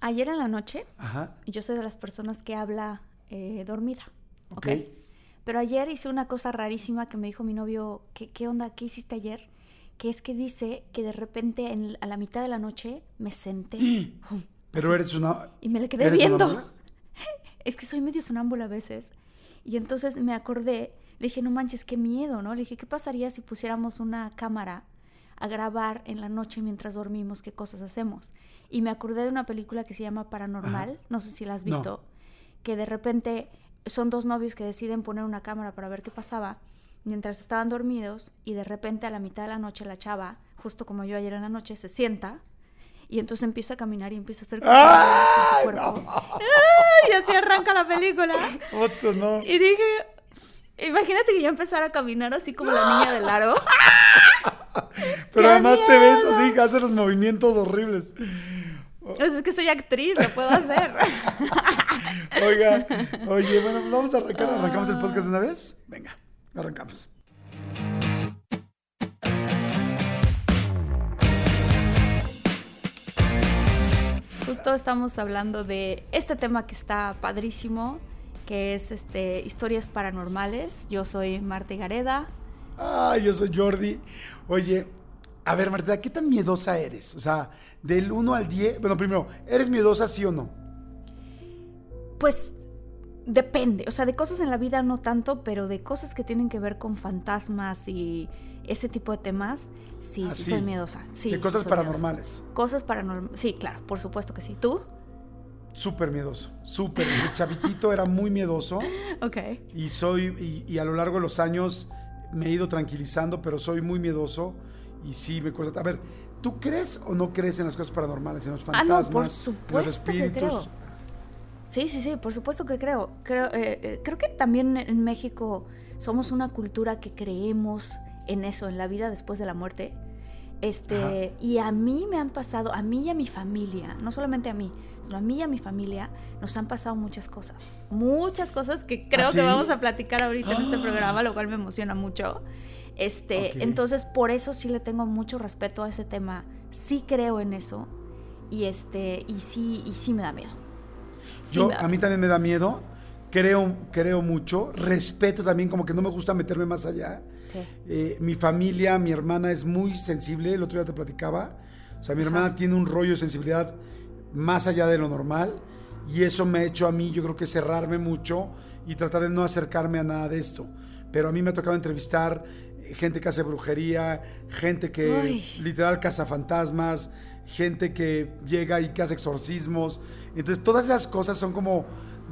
Ayer en la noche, Ajá. yo soy de las personas que habla eh, dormida. Ok. ¿ok? Pero ayer hice una cosa rarísima que me dijo mi novio, ¿qué, qué onda? ¿Qué hiciste ayer? Que es que dice que de repente en- a la mitad de la noche me senté. Pero eres una. y me le quedé ¿eres viendo. Es que soy medio sonámbula a veces. Y entonces me acordé, le dije, no manches, qué miedo, ¿no? Le dije, ¿qué pasaría si pusiéramos una cámara a grabar en la noche mientras dormimos qué cosas hacemos? Y me acordé de una película que se llama Paranormal, no sé si la has No. visto, que de repente son dos novios que deciden poner una cámara para ver qué pasaba mientras estaban dormidos y de repente a la mitad de la noche la chava, justo como yo ayer en la noche, se sienta y entonces empieza a caminar y empieza a hacer cosas ¡Ay, con su cuerpo. ¡Ay! Y así arranca la película. Otro no. Y dije, imagínate que yo empezara a caminar así como la niña del aro. Pero ¡Qué además te ves así, hace los movimientos horribles. Es que soy actriz, lo puedo hacer. Oiga, oye, bueno, pues vamos a arrancar. ¿Arrancamos el podcast de una vez? Venga, arrancamos. Justo estamos hablando de este tema que está padrísimo, que es este historias paranormales. Yo soy Marta Gareda. Ay, yo soy Jordi. Oye, a ver, Marta, ¿qué tan miedosa eres? O sea, del 1 al 10. Bueno, primero, ¿eres miedosa sí o no? Pues depende, o sea, de cosas en la vida no tanto, pero de cosas que tienen que ver con fantasmas y ese tipo de temas, sí, Ah, sí, sí. soy miedosa. Sí, de cosas paranormales. miedosa. Cosas paranormales. Sí, claro, por supuesto que sí. ¿Tú? Súper miedoso, súper. De chavitito era muy miedoso Ok. y soy, y, y a lo largo de los años me he ido tranquilizando, pero soy muy miedoso y sí me cuesta. A ver, ¿tú crees o no crees en las cosas paranormales, en los Ah, no, fantasmas, por en los supuesto que espíritus? creo. Sí, sí, sí, por supuesto que creo. Creo, eh, eh, creo que también en México somos una cultura que creemos en eso, en la vida después de la muerte. Este, y a mí me han pasado, a mí y a mi familia, no solamente a mí, sino a mí y a mi familia, nos han pasado muchas cosas. Muchas cosas que creo ¿Ah, que sí? vamos a platicar ahorita en este programa, lo cual me emociona mucho. Este, Ok. entonces por eso sí le tengo mucho respeto a ese tema. Sí creo en eso. Y este, y sí, y sí me da miedo. Sí Yo, da a mí miedo. también me da miedo, creo, creo mucho, respeto también, como que no me gusta meterme más allá. Sí. Eh, mi familia, mi hermana es muy sensible, el otro día te platicaba. O sea, mi hermana tiene un rollo de sensibilidad más allá de lo normal y eso me ha hecho a mí, yo creo que cerrarme mucho y tratar de no acercarme a nada de esto. Pero a mí me ha tocado entrevistar gente que hace brujería, gente que Ay. literal caza fantasmas, gente que llega y que hace exorcismos. Entonces, todas esas cosas son como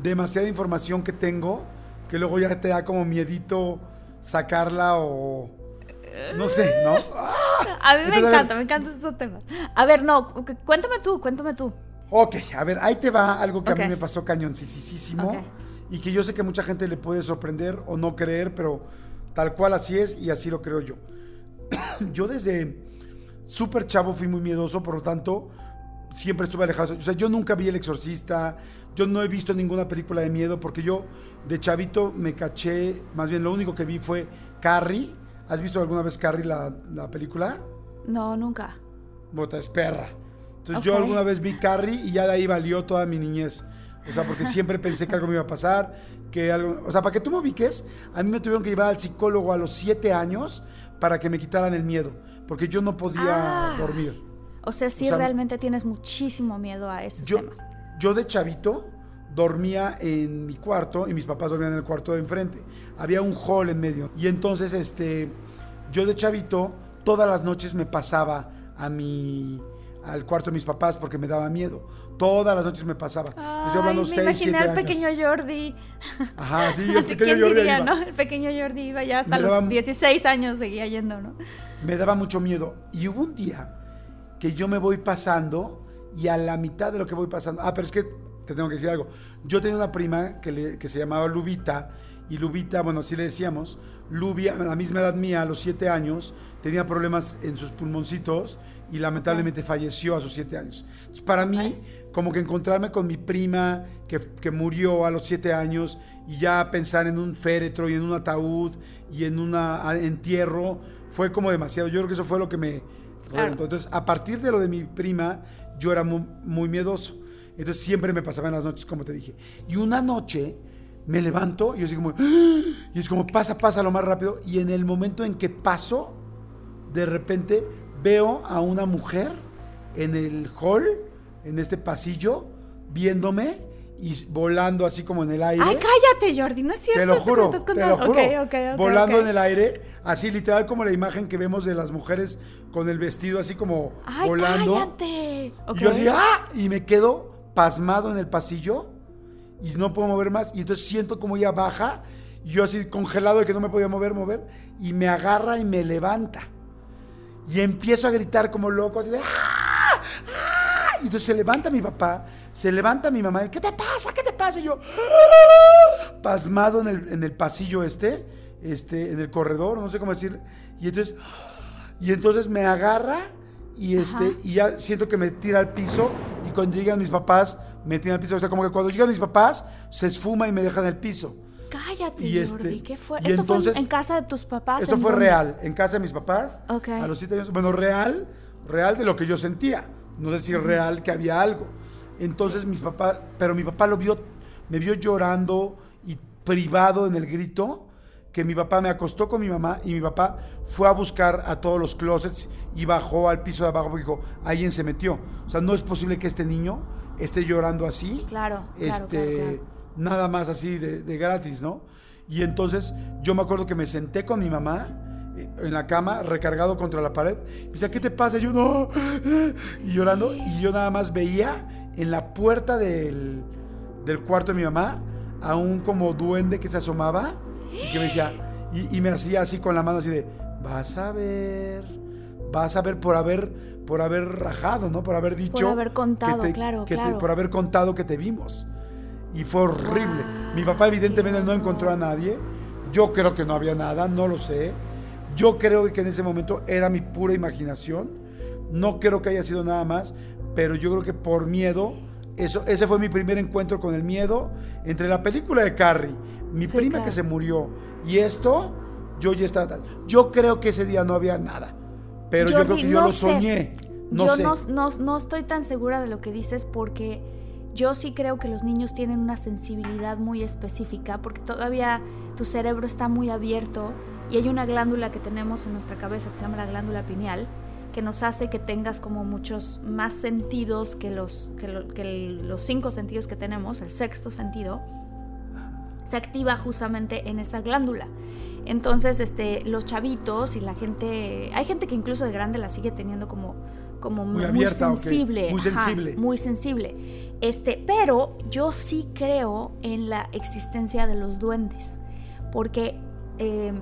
demasiada información que tengo que luego ya te da como miedito sacarla o no sé, ¿no? A mí me Entonces, encanta, me encantan esos temas. A ver, no, cu- cuéntame tú, cuéntame tú. Ok, a ver, ahí te va algo que a mí me pasó cañoncísimo Ok. y que yo sé que mucha gente le puede sorprender o no creer, pero tal cual así es y así lo creo yo. yo desde súper chavo fui muy miedoso, por lo tanto, siempre estuve alejado. O sea, yo nunca vi El Exorcista, yo no he visto ninguna película de miedo porque yo de chavito me caché, más bien lo único que vi fue Carrie. ¿Has visto alguna vez Carrie la, la película? No, nunca. Bota, es perra. Entonces yo alguna vez vi Carrie y ya de ahí valió toda mi niñez. O sea, porque siempre pensé que algo me iba a pasar, que algo... O sea, para que tú me ubiques, a mí me tuvieron que llevar al psicólogo a los siete años para que me quitaran el miedo, porque yo no podía Ah. dormir. O sea, sí O sea, realmente tienes muchísimo miedo a esos Yo, temas. yo de chavito dormía en mi cuarto y mis papás dormían en el cuarto de enfrente. Había un hall en medio. Y entonces, este, yo de chavito, todas las noches me pasaba a mi al cuarto de mis papás porque me daba miedo. Todas las noches me pasaba. Te estoy hablando Ay, me 6, imaginé 7 al años. pequeño Jordi. Ajá, sí, el pequeño ¿Quién Jordi diría, iba. no? El pequeño Jordi iba ya hasta Me los daban- 16 años seguía yendo, ¿no? me daba mucho miedo. Y hubo un día que yo me voy pasando y a la mitad de lo que voy pasando. Ah, pero es que te tengo que decir algo. Yo tenía una prima que, le- que se llamaba Lubita, y Lubita, bueno, así le decíamos, Lubia, a la misma edad mía, a los siete años, tenía problemas en sus pulmoncitos y lamentablemente falleció a sus siete años. Entonces, para mí, como que encontrarme con mi prima que, que murió a los siete años y ya pensar en un féretro y en un ataúd y en un entierro, fue como demasiado. Yo creo que eso fue lo que me Claro. Entonces, a partir de lo de mi prima, yo era muy, muy miedoso. Entonces, siempre me pasaba en las noches, como te dije. Y una noche me levanto y yo así como... ¡ah! Y es como, pasa, pasa lo más rápido. Y en el momento en que paso, de repente veo a una mujer en el hall, en este pasillo, viéndome y volando así como en el aire. Ay, cállate, Jordi, no es cierto. Te lo juro, te lo juro. Ok, ok, ok, volando en el aire, así literal como la imagen que vemos de las mujeres con el vestido así como Ay, volando. cállate. Y yo así, ¡ah! Y me quedo pasmado en el pasillo y no puedo mover más. Y entonces siento como ella baja y yo así congelado de que no me podía mover, mover. Y me agarra y me levanta. Y empiezo a gritar como loco, así de, ¡ah! ¡ah! Y entonces se levanta mi papá, se levanta mi mamá, y, ¿qué te pasa? ¿Qué te pasa? Y yo, ¡ah! pasmado en el, en el pasillo este, este, en el corredor, no sé cómo decir. Y entonces, y entonces me agarra y este Ajá. y ya siento que me tira al piso y cuando llegan mis papás me tiran al piso, o sea, como que cuando llegan mis papás se esfuma y me dejan en el piso. Cállate, Y este- Jordi, ¿qué fue? ¿Esto fue en- entonces- casa de tus papás? Esto ¿En fue dónde? real, en casa de mis papás, Ok. a los siete años, bueno, real, real de lo que yo sentía, no sé si es real que había algo. Entonces mis papás, pero mi papá lo vio, me vio llorando y privado en el grito, que mi papá me acostó con mi mamá y mi papá fue a buscar a todos los closets y bajó al piso de abajo porque dijo, alguien se metió. O sea, no es posible que este niño esté llorando así. Claro, claro, este, claro, claro. Nada más así de, de gratis, ¿no? Y entonces yo me acuerdo que me senté con mi mamá eh, en la cama, recargado contra la pared. Y me decía, ¿qué te pasa? Y yo, no. Y llorando. Y yo nada más veía en la puerta del, del cuarto de mi mamá a un como duende que se asomaba y que me decía, y, y me hacía así con la mano así de, vas a ver, vas a ver por haber, por haber rajado, ¿no? Por haber dicho. haber que contado, te- claro, que te- claro. por haber contado que te vimos. Y fue horrible. Mi papá evidentemente no encontró a nadie. Yo creo que no había nada, no lo sé. Yo creo que en ese momento era mi pura imaginación. No creo que haya sido nada más, pero yo creo que por miedo, eso, ese fue mi primer encuentro con el miedo entre la película de Carrie, mi Sí, prima claro. que se murió y esto, yo ya estaba tal. Yo creo que ese día no había nada, pero yo creo que yo no lo sé. soñé. No yo sé. No, no- no estoy tan segura de lo que dices porque yo sí creo que los niños tienen una sensibilidad muy específica porque todavía tu cerebro está muy abierto y hay una glándula que tenemos en nuestra cabeza que se llama la glándula pineal que nos hace que tengas como muchos más sentidos que los, que lo- que el- los cinco sentidos que tenemos, el sexto sentido, se activa justamente en esa glándula. Entonces, este, los chavitos y la gente, hay gente que incluso de grande la sigue teniendo como, como Muy muy, abierta, ok. sensible, Muy ajá, sensible. muy sensible. Este, pero yo sí creo en la existencia de los duendes, porque eh,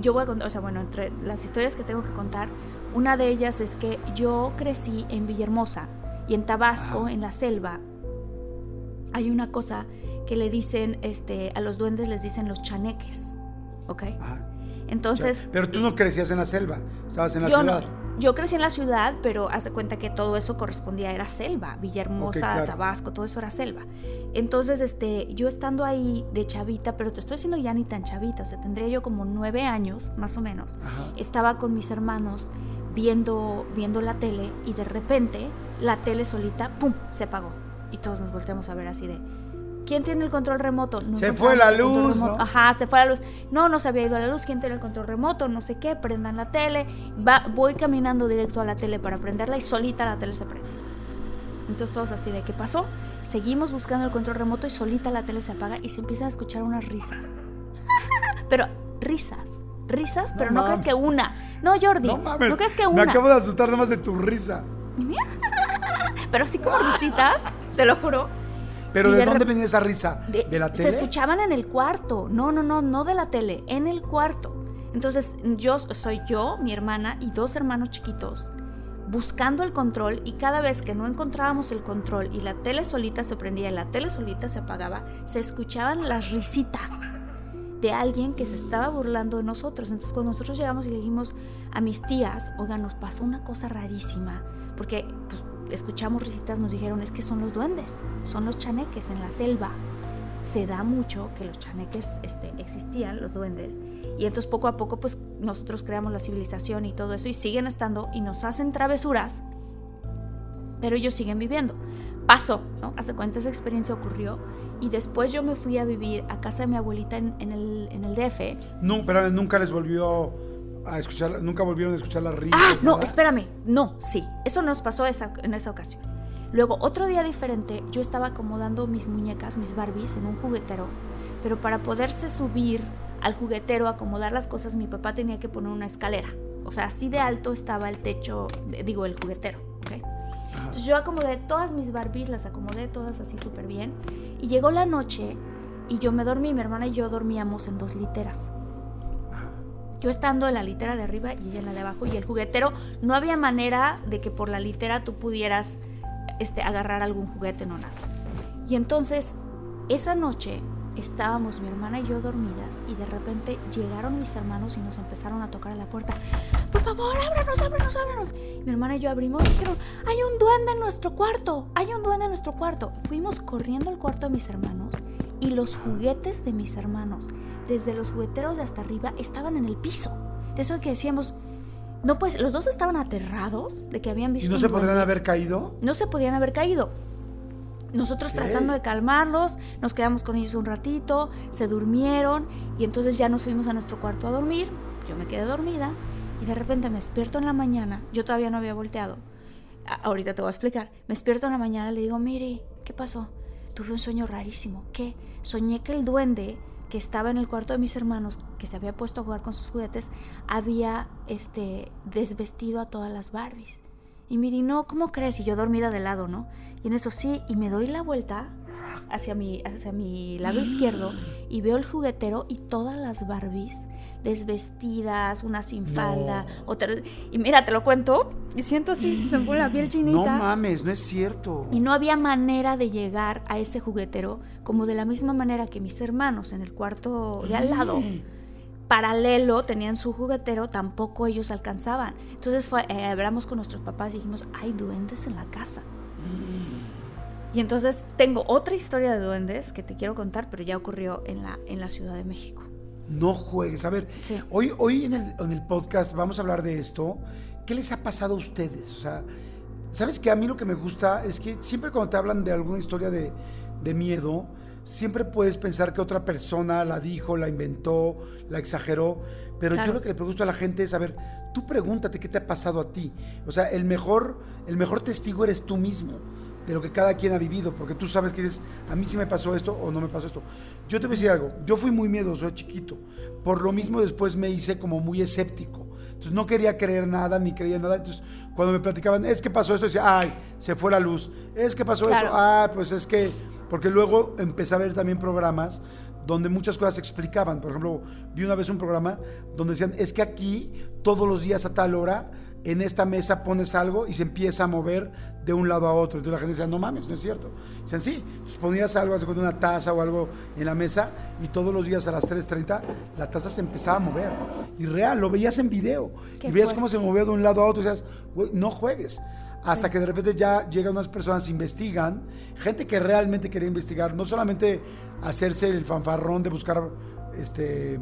yo voy a contar, o sea, bueno, entre las historias que tengo que contar, una de ellas es que yo crecí en Villahermosa y en Tabasco, en la selva, hay una cosa que le dicen, este, a los duendes les dicen los chaneques, ¿ok? Ajá. Entonces, pero tú no crecías en la selva, estabas en la no- ciudad. Yo crecí en la ciudad, pero hace cuenta que todo eso correspondía, era selva, Villahermosa, Ok, claro. Tabasco, todo eso era selva. Entonces, este, yo estando ahí de chavita, pero te estoy diciendo ya ni tan chavita, o sea, tendría yo como nueve años, más o menos. Ajá. Estaba con mis hermanos viendo, viendo la tele y de repente la tele solita, ¡pum!, se apagó. Y todos nos volteamos a ver así de, ¿quién tiene el control remoto? No Se fue la luz. ¿no? Ajá, se fue la luz. No, no se había ido la luz. ¿Quién tiene el control remoto? No sé qué. Prendan la tele. Va, voy caminando directo a la tele para prenderla y solita la tele se prende. Entonces todos así de, ¿qué pasó? Seguimos buscando el control remoto y solita la tele se apaga y se empiezan a escuchar unas risas. Pero risas. Risas, pero no, mames. crees que una. No, Jordi. No mames. crees que Me una. acabo de asustar nada más de tu risa. Pero así como risitas, te lo juro. Pero ¿de, de dónde venía esa risa? ¿De, la Se tele? escuchaban en el cuarto. No, no, no, no de la tele, en el cuarto. Entonces, yo soy yo, mi hermana y dos hermanos chiquitos buscando el control y cada vez que no encontrábamos el control y la tele solita se prendía y la tele solita se apagaba, se escuchaban las risitas de alguien que se estaba burlando de nosotros. Entonces cuando nosotros llegamos y le dijimos a mis tías, oigan, nos pasó una cosa rarísima, porque pues, escuchamos risitas, nos dijeron, es que son los duendes, son los chaneques en la selva. Se da mucho que los chaneques este, existían, los duendes, y entonces poco a poco pues nosotros creamos la civilización y todo eso y siguen estando y nos hacen travesuras, pero ellos siguen viviendo. Pasó, ¿no? Hace cuenta esa experiencia ocurrió y después yo me fui a vivir a casa de mi abuelita en, el, en el, DF. No, pero nunca les volvió a escuchar, nunca volvieron a escuchar las risas. Ah, no, espérame, no, sí, eso nos pasó esa, en esa ocasión. Luego, otro día diferente, yo estaba acomodando mis muñecas, mis Barbies, en un juguetero, pero para poderse subir al juguetero, acomodar las cosas, mi papá tenía que poner una escalera. O sea, así de alto estaba el techo, digo, el juguetero, ¿ok? Entonces yo acomodé todas mis Barbies, las acomodé todas así súper bien. Y llegó la noche y yo me dormí, mi hermana y yo dormíamos en dos literas. Yo estando en la litera de arriba y ella en la de abajo y el juguetero, no había manera de que por la litera tú pudieras este, agarrar algún juguete, no nada. Y entonces, esa noche Estábamos mi hermana y yo dormidas y de repente llegaron mis hermanos y nos empezaron a tocar a la puerta. Por favor, ábranos, ábranos, ábranos. Mi hermana y yo abrimos y dijeron, hay un duende en nuestro cuarto, hay un duende en nuestro cuarto. Fuimos corriendo al cuarto de mis hermanos y los juguetes de mis hermanos, desde los jugueteros de hasta arriba, estaban en el piso. De eso que decíamos, no pues, los dos estaban aterrados de que habían visto. ¿Y no se podrían haber caído? No se podían haber caído. Nosotros tratando de calmarlos, nos quedamos con ellos un ratito, se durmieron y entonces ya nos fuimos a nuestro cuarto a dormir. Yo me quedé dormida y de repente me despierto en la mañana. Yo todavía no había volteado. ahorita te voy a explicar. Me despierto en la mañana y le digo, mire, ¿qué pasó? Tuve un sueño rarísimo. ¿Qué? Soñé que el duende que estaba en el cuarto de mis hermanos, que se había puesto a jugar con sus juguetes, había este, desvestido a todas las Barbies. Y Miri, no, ¿cómo crees? Y yo dormida de lado, ¿no? Y en eso sí, y me doy la vuelta hacia mi, hacia mi lado izquierdo y veo el juguetero y todas las Barbies desvestidas, una sin falda, otra... Y mira, te lo cuento, y siento así, se me pone la piel chinita. No mames, no es cierto. Y no había manera de llegar a ese juguetero como de la misma manera que mis hermanos en el cuarto de al lado. Mm paralelo tenían su juguetero, tampoco ellos alcanzaban. Entonces fue, eh, hablamos con nuestros papás y dijimos, hay duendes en la casa. Y entonces tengo otra historia de duendes que te quiero contar, pero ya ocurrió en la, en la Ciudad de México. No juegues. A ver, hoy, hoy en, el, en el podcast vamos a hablar de esto. ¿Qué les ha pasado a ustedes? O sea, ¿sabes que A mí lo que me gusta es que siempre cuando te hablan de alguna historia de, de miedo, siempre puedes pensar que otra persona la dijo, la inventó, la exageró, pero yo lo que le pregunto a la gente es, a ver, tú pregúntate qué te ha pasado a ti. O sea, el mejor, el mejor testigo eres tú mismo de lo que cada quien ha vivido, porque tú sabes que dices, a mí sí me pasó esto o no me pasó esto. Yo te voy a decir algo, yo fui muy miedoso chiquito, por lo mismo después me hice como muy escéptico. Entonces no quería creer nada, ni creía nada. Entonces cuando me platicaban, es que pasó esto, decía, ay, se fue la luz. Es que pasó esto, ah, pues es que porque luego empecé a ver también programas donde muchas cosas se explicaban. Por ejemplo, vi una vez un programa donde decían, es que aquí todos los días a tal hora, en esta mesa pones algo y se empieza a mover de un lado a otro. Entonces la gente decía, no mames, no es cierto. Dicen, sí, pues ponías algo, hace una taza o algo en la mesa y todos los días a las 3.30 la taza se empezaba a mover. Y real, lo veías en video. Y veías cómo se movía de un lado a otro y decías, no juegues hasta que de repente ya llegan unas personas, investigan, gente que realmente quería investigar, no solamente hacerse el fanfarrón de buscar este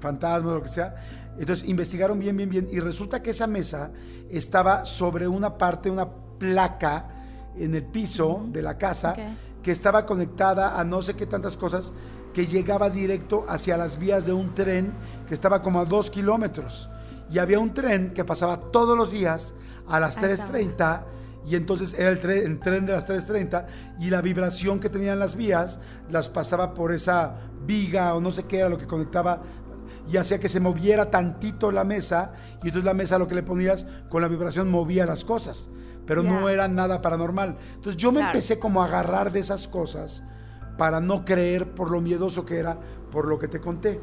fantasmas o lo que sea. Entonces investigaron bien, bien, bien y resulta que esa mesa estaba sobre una parte, una placa en el piso de la casa que estaba conectada a no sé qué tantas cosas que llegaba directo hacia las vías de un tren que estaba como a dos kilómetros. Y había un tren que pasaba todos los días a las 3.30 y entonces era el tren, tren de las 3.30 y la vibración que tenían las vías las pasaba por esa viga o no sé qué era lo que conectaba y hacía que se moviera tantito la mesa y entonces la mesa lo que le ponías con la vibración movía las cosas, pero no era nada paranormal. Entonces yo me empecé como a agarrar de esas cosas para no creer por lo miedoso que era, por lo que te conté.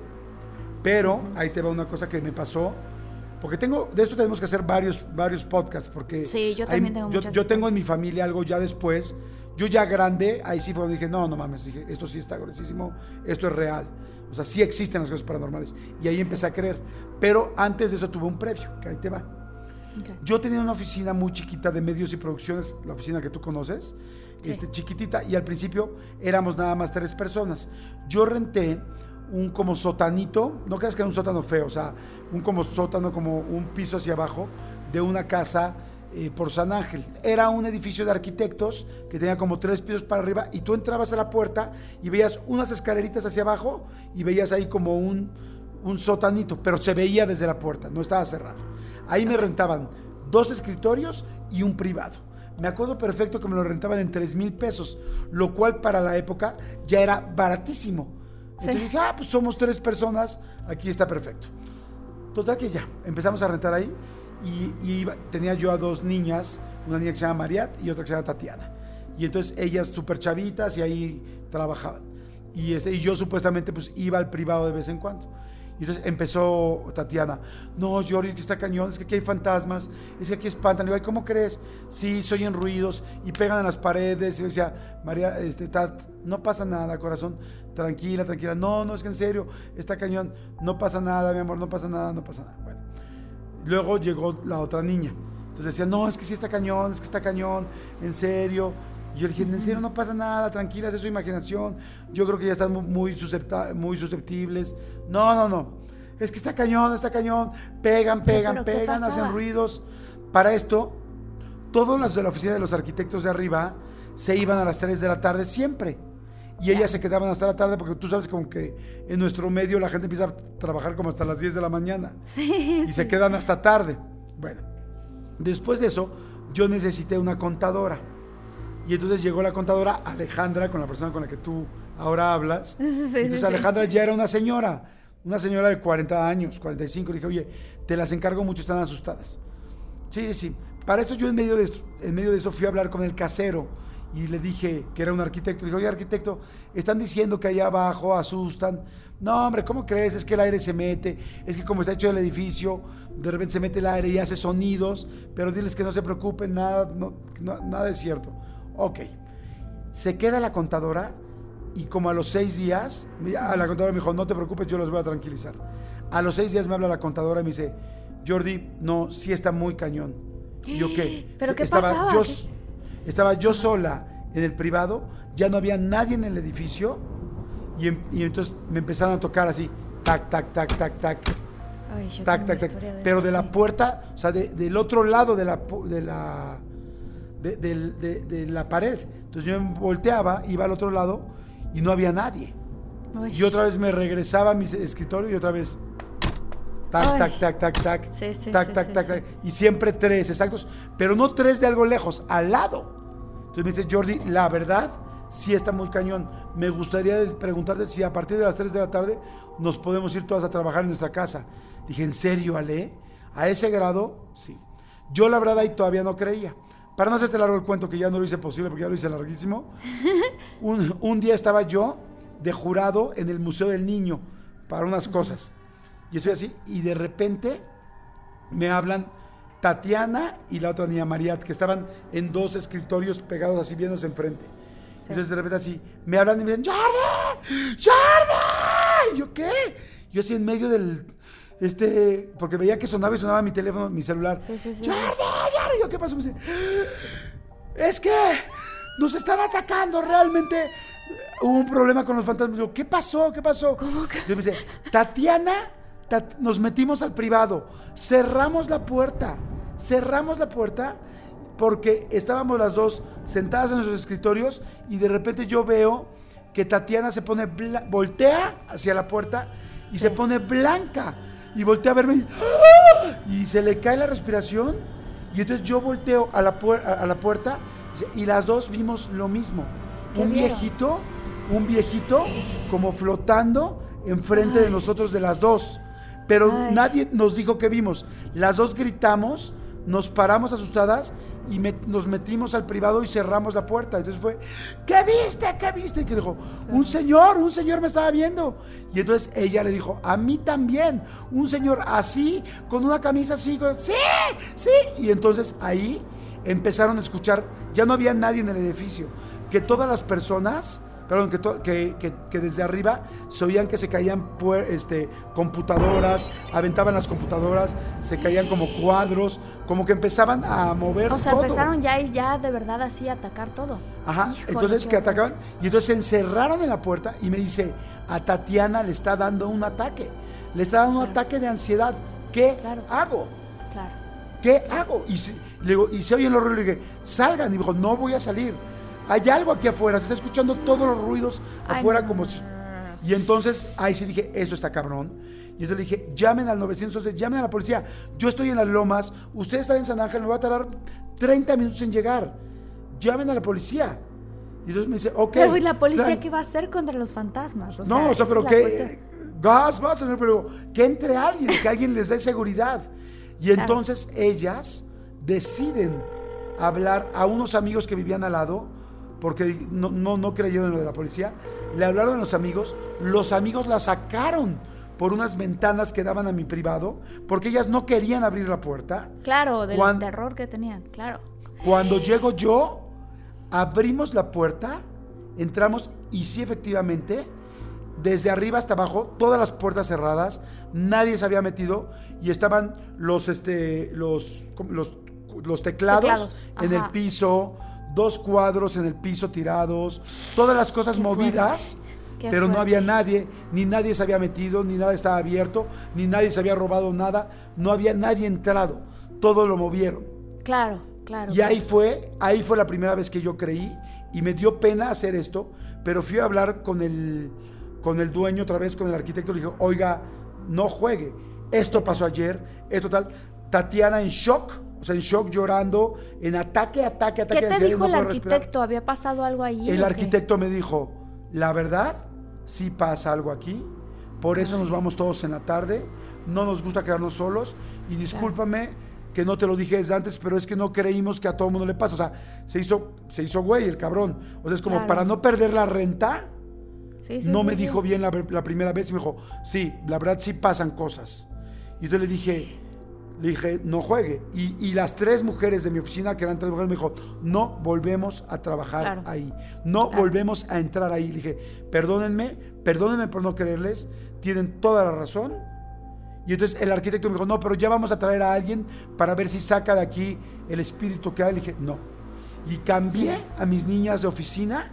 Pero ahí te va una cosa que me pasó Porque tengo, de esto tenemos que hacer varios, varios podcasts, porque... Sí, yo hay- también tengo yo, yo tengo en mi familia algo ya después, yo ya grande, ahí sí fue donde dije, no, no mames, dije, esto sí está gruesísimo, esto es real. O sea, sí existen las cosas paranormales. Y ahí empecé a creer. Pero antes de eso tuve un previo, que ahí te va. Yo tenía una oficina muy chiquita de medios y producciones, la oficina que tú conoces, este, chiquitita, y al principio éramos nada más tres personas. Yo renté un como sotanito, no creas que era un sótano feo, o sea, un como sótano, como un piso hacia abajo de una casa eh, por San Ángel. Era un edificio de arquitectos que tenía como tres pisos para arriba y tú entrabas a la puerta y veías unas escaleritas hacia abajo y veías ahí como un, un sotanito, pero se veía desde la puerta, no estaba cerrado. Ahí me rentaban dos escritorios y un privado. Me acuerdo perfecto que me lo rentaban en 3 mil pesos, lo cual para la época ya era baratísimo. Entonces Sí. dije, ah, pues somos tres personas, aquí está perfecto. Total que ya, empezamos a rentar ahí y, tenía yo a dos niñas, una niña que se llama Mariat y otra que se llama Tatiana. Y entonces ellas súper chavitas y ahí trabajaban. Y, este, y yo supuestamente pues iba al privado de vez en cuando. Y entonces empezó Tatiana, no, Jordi, es que está cañón, es que aquí hay fantasmas, es que aquí espantan. Y yo, "Ay, ¿cómo crees? Sí, se oyen ruidos y pegan en las paredes. Y yo decía, María, este, Tat, no pasa nada, corazón, tranquila, tranquila. No, no, es que en serio, está cañón, no pasa nada, mi amor, no pasa nada, no pasa nada. Luego llegó la otra niña. Entonces decía, no, es que sí está cañón, es que está cañón, en serio. Y yo le dije, en serio, no pasa nada, tranquila, es su imaginación. Yo creo que ya están mu- muy, muy susceptibles. No, no, no. Es que está cañón, está cañón. Pegan, pegan, ¿Pero qué pegan, hacen ruidos. Para esto, todos los de la oficina de los arquitectos de arriba se iban a las 3 de la tarde siempre. Y ellas se quedaban hasta la tarde porque tú sabes como que en nuestro medio la gente empieza a trabajar como hasta las 10 de la mañana Sí. y se quedan hasta tarde. Bueno, después de eso, yo necesité una contadora. Y entonces llegó la contadora Alejandra, con la persona con la que tú ahora hablas. Sí, entonces sí. Alejandra ya era una señora, una señora de 40 años, 45. Le dije, oye, te las encargo mucho, están asustadas. Sí, sí, sí. Para esto yo en medio de, esto- en medio de eso fui a hablar con el casero y le dije que era un arquitecto. Le dije, oye, arquitecto, están diciendo que allá abajo asustan. No, hombre, ¿cómo crees? Es que el aire se mete. Es que como está hecho el edificio, de repente se mete el aire y hace sonidos. Pero diles que no se preocupen, nada, no- no- nada es cierto. Ok. Se queda la contadora y como a los seis días, a la contadora me dijo, no te preocupes, yo los voy a tranquilizar. A los seis días me habla la contadora y me dice, Jordi, no, sí está muy cañón. Y yo qué? ¿Pero qué estaba pasaba? Yo, ¿Qué? Estaba yo sola en el privado, ya no había nadie en el edificio y, em- y entonces me empezaron a tocar así, tac, tac, tac, tac, tac, Ay, yo tac, tac, tac. Pero de la puerta, o sea, de- del otro lado de la, de la, de, la pared. Entonces yo me volteaba, iba al otro lado y no había nadie. Uy. Y otra vez me regresaba a mi escritorio y otra vez. Tac, tac, tac, tac, tac. Sí, sí, tac, sí, tac, tac, tac. Y siempre tres exactos. Pero no tres de algo lejos, al lado. Entonces me dice, Jordi, la verdad, sí está muy cañón. Me gustaría preguntarte si a partir de las 3 de la tarde nos podemos ir todas a trabajar en nuestra casa. Dije, ¿en serio, Ale? ¿A ese grado? Sí. Yo la verdad ahí todavía no creía. Para no hacerte largo el cuento, que ya no lo hice posible porque ya lo hice larguísimo, un, un día estaba yo de jurado en el Museo del Niño para unas cosas. Y estoy así, y de repente me hablan Tatiana y la otra niña Mariat, que estaban en dos escritorios pegados así viéndose enfrente. Entonces de repente así, me hablan y me dicen, ¡Jordi! ¡Jordi! Y yo, ¿qué? Yo así en medio del, este, porque veía que sonaba y sonaba mi teléfono, mi celular. Sí, sí, sí. ¡Jordi! Yo, ¿qué pasó? Me dice, es que nos están atacando realmente. Hubo un problema con los fantasmas. Yo, ¿qué pasó? ¿Qué pasó? ¿Cómo que? me dice, Tatiana, Tat- nos metimos al privado, cerramos la puerta, cerramos la puerta porque estábamos las dos sentadas en nuestros escritorios y de repente yo veo que Tatiana se pone, voltea hacia la puerta y se pone blanca y voltea a verme y, y se le cae la respiración y entonces yo volteo a la, puer- a la puerta y las dos vimos lo mismo. ¿Qué Un viejito, un viejito como flotando enfrente de nosotros de las dos. Pero Ay. nadie nos dijo que vimos. Las dos gritamos, nos paramos asustadas y nos metimos al privado y cerramos la puerta. Entonces fue, ¿qué viste? ¿Qué viste? Y que dijo, un señor, un señor me estaba viendo. Y entonces ella le dijo, a mí también, un señor así, con una camisa así, sí, sí. Y entonces ahí empezaron a escuchar, ya no había nadie en el edificio, que todas las personas perdón, que, que, desde arriba se oían que se caían este, computadoras, aventaban las computadoras, se caían como cuadros, como que empezaban a mover O sea, empezaron ya, ya de verdad así a atacar todo. Ajá, entonces que atacaban, y entonces se encerraron en la puerta y me dice, a Tatiana le está dando un ataque, le está dando un ataque de ansiedad, ¿qué hago? Claro. ¿Qué hago? Y se, le digo, y se oyen los ruidos, le dije, salgan, y me dijo, no voy a salir hay algo aquí afuera, se está escuchando todos los ruidos afuera como si... Y entonces ahí sí dije, eso está cabrón. Y entonces le dije, llamen al 911, llamen a la policía. Yo estoy en las lomas, usted está en San Ángel, me va a tardar 30 minutos en llegar. Llamen a la policía. Y entonces me dice, ok. Pero ¿y la policía qué va a hacer contra los fantasmas? no, o sea, pero que gas va a tener, pero que entre alguien, que alguien les dé seguridad. Y entonces ellas deciden hablar a unos amigos que vivían al lado porque no, no, no creyeron en lo de la policía. Le hablaron a los amigos, los amigos la sacaron por unas ventanas que daban a mi privado, porque ellas no querían abrir la puerta. Claro, del terror que tenían, claro. Cuando llego yo, abrimos la puerta, entramos y sí, efectivamente, desde arriba hasta abajo, todas las puertas cerradas, nadie se había metido y estaban los, este, los, los, teclados, en el piso, dos cuadros en el piso tirados, todas las cosas movidas, pero no había nadie, ni nadie se había metido, ni nada estaba abierto, ni nadie se había robado nada, no había nadie entrado, todo lo movieron. Claro, claro. Y ahí fue, ahí fue la primera vez que yo creí y me dio pena hacer esto, pero fui a hablar con el, con el dueño otra vez, con el arquitecto, le dije, oiga, no juegue, esto pasó ayer, esto tal. Tatiana en shock, o sea, en shock, llorando, en ataque, ataque, ataque. ¿Qué te dijo el arquitecto? ¿Había pasado algo ahí? El arquitecto me dijo, la verdad, sí pasa algo aquí, por eso nos vamos todos en la tarde, no nos gusta quedarnos solos, y discúlpame que no te lo dije desde antes, pero es que no creímos que a todo el mundo le pasa. O sea, se hizo, se hizo güey el cabrón. O sea, es como para no perder la renta, no me dijo bien la, la primera vez y me dijo, sí, la verdad sí pasan cosas. Y yo le dije, le dije, no juegue. Y, las tres mujeres de mi oficina, que eran tres mujeres, me dijo, no volvemos a trabajar ahí. No volvemos a entrar ahí. Le dije, perdónenme, perdónenme por no quererles. Tienen toda la razón. Y entonces el arquitecto me dijo, no, pero ya vamos a traer a alguien para ver si saca de aquí el espíritu que hay. Le dije, no. Y cambié a mis niñas de oficina.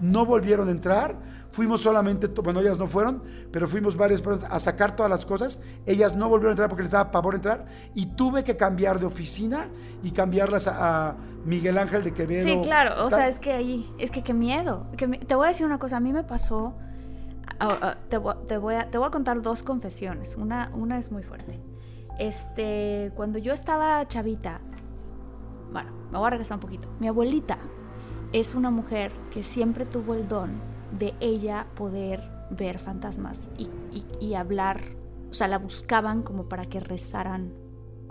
No volvieron a entrar Fuimos solamente, bueno, ellas no fueron, pero fuimos varias personas a sacar todas las cosas. Ellas no volvieron a entrar porque les daba pavor entrar. Y tuve que cambiar de oficina y cambiarlas a, Miguel Ángel de Quevedo. Sí, claro. O sea, es que ahí, es que qué miedo. Que te voy a decir una cosa. A mí me pasó. te, voy a, te voy a contar dos confesiones. Una, una es muy fuerte. Este, cuando yo estaba chavita, bueno, me voy a regresar un poquito. Mi abuelita es una mujer que siempre tuvo el don de ella poder ver fantasmas y, hablar, o sea, la buscaban como para que rezaran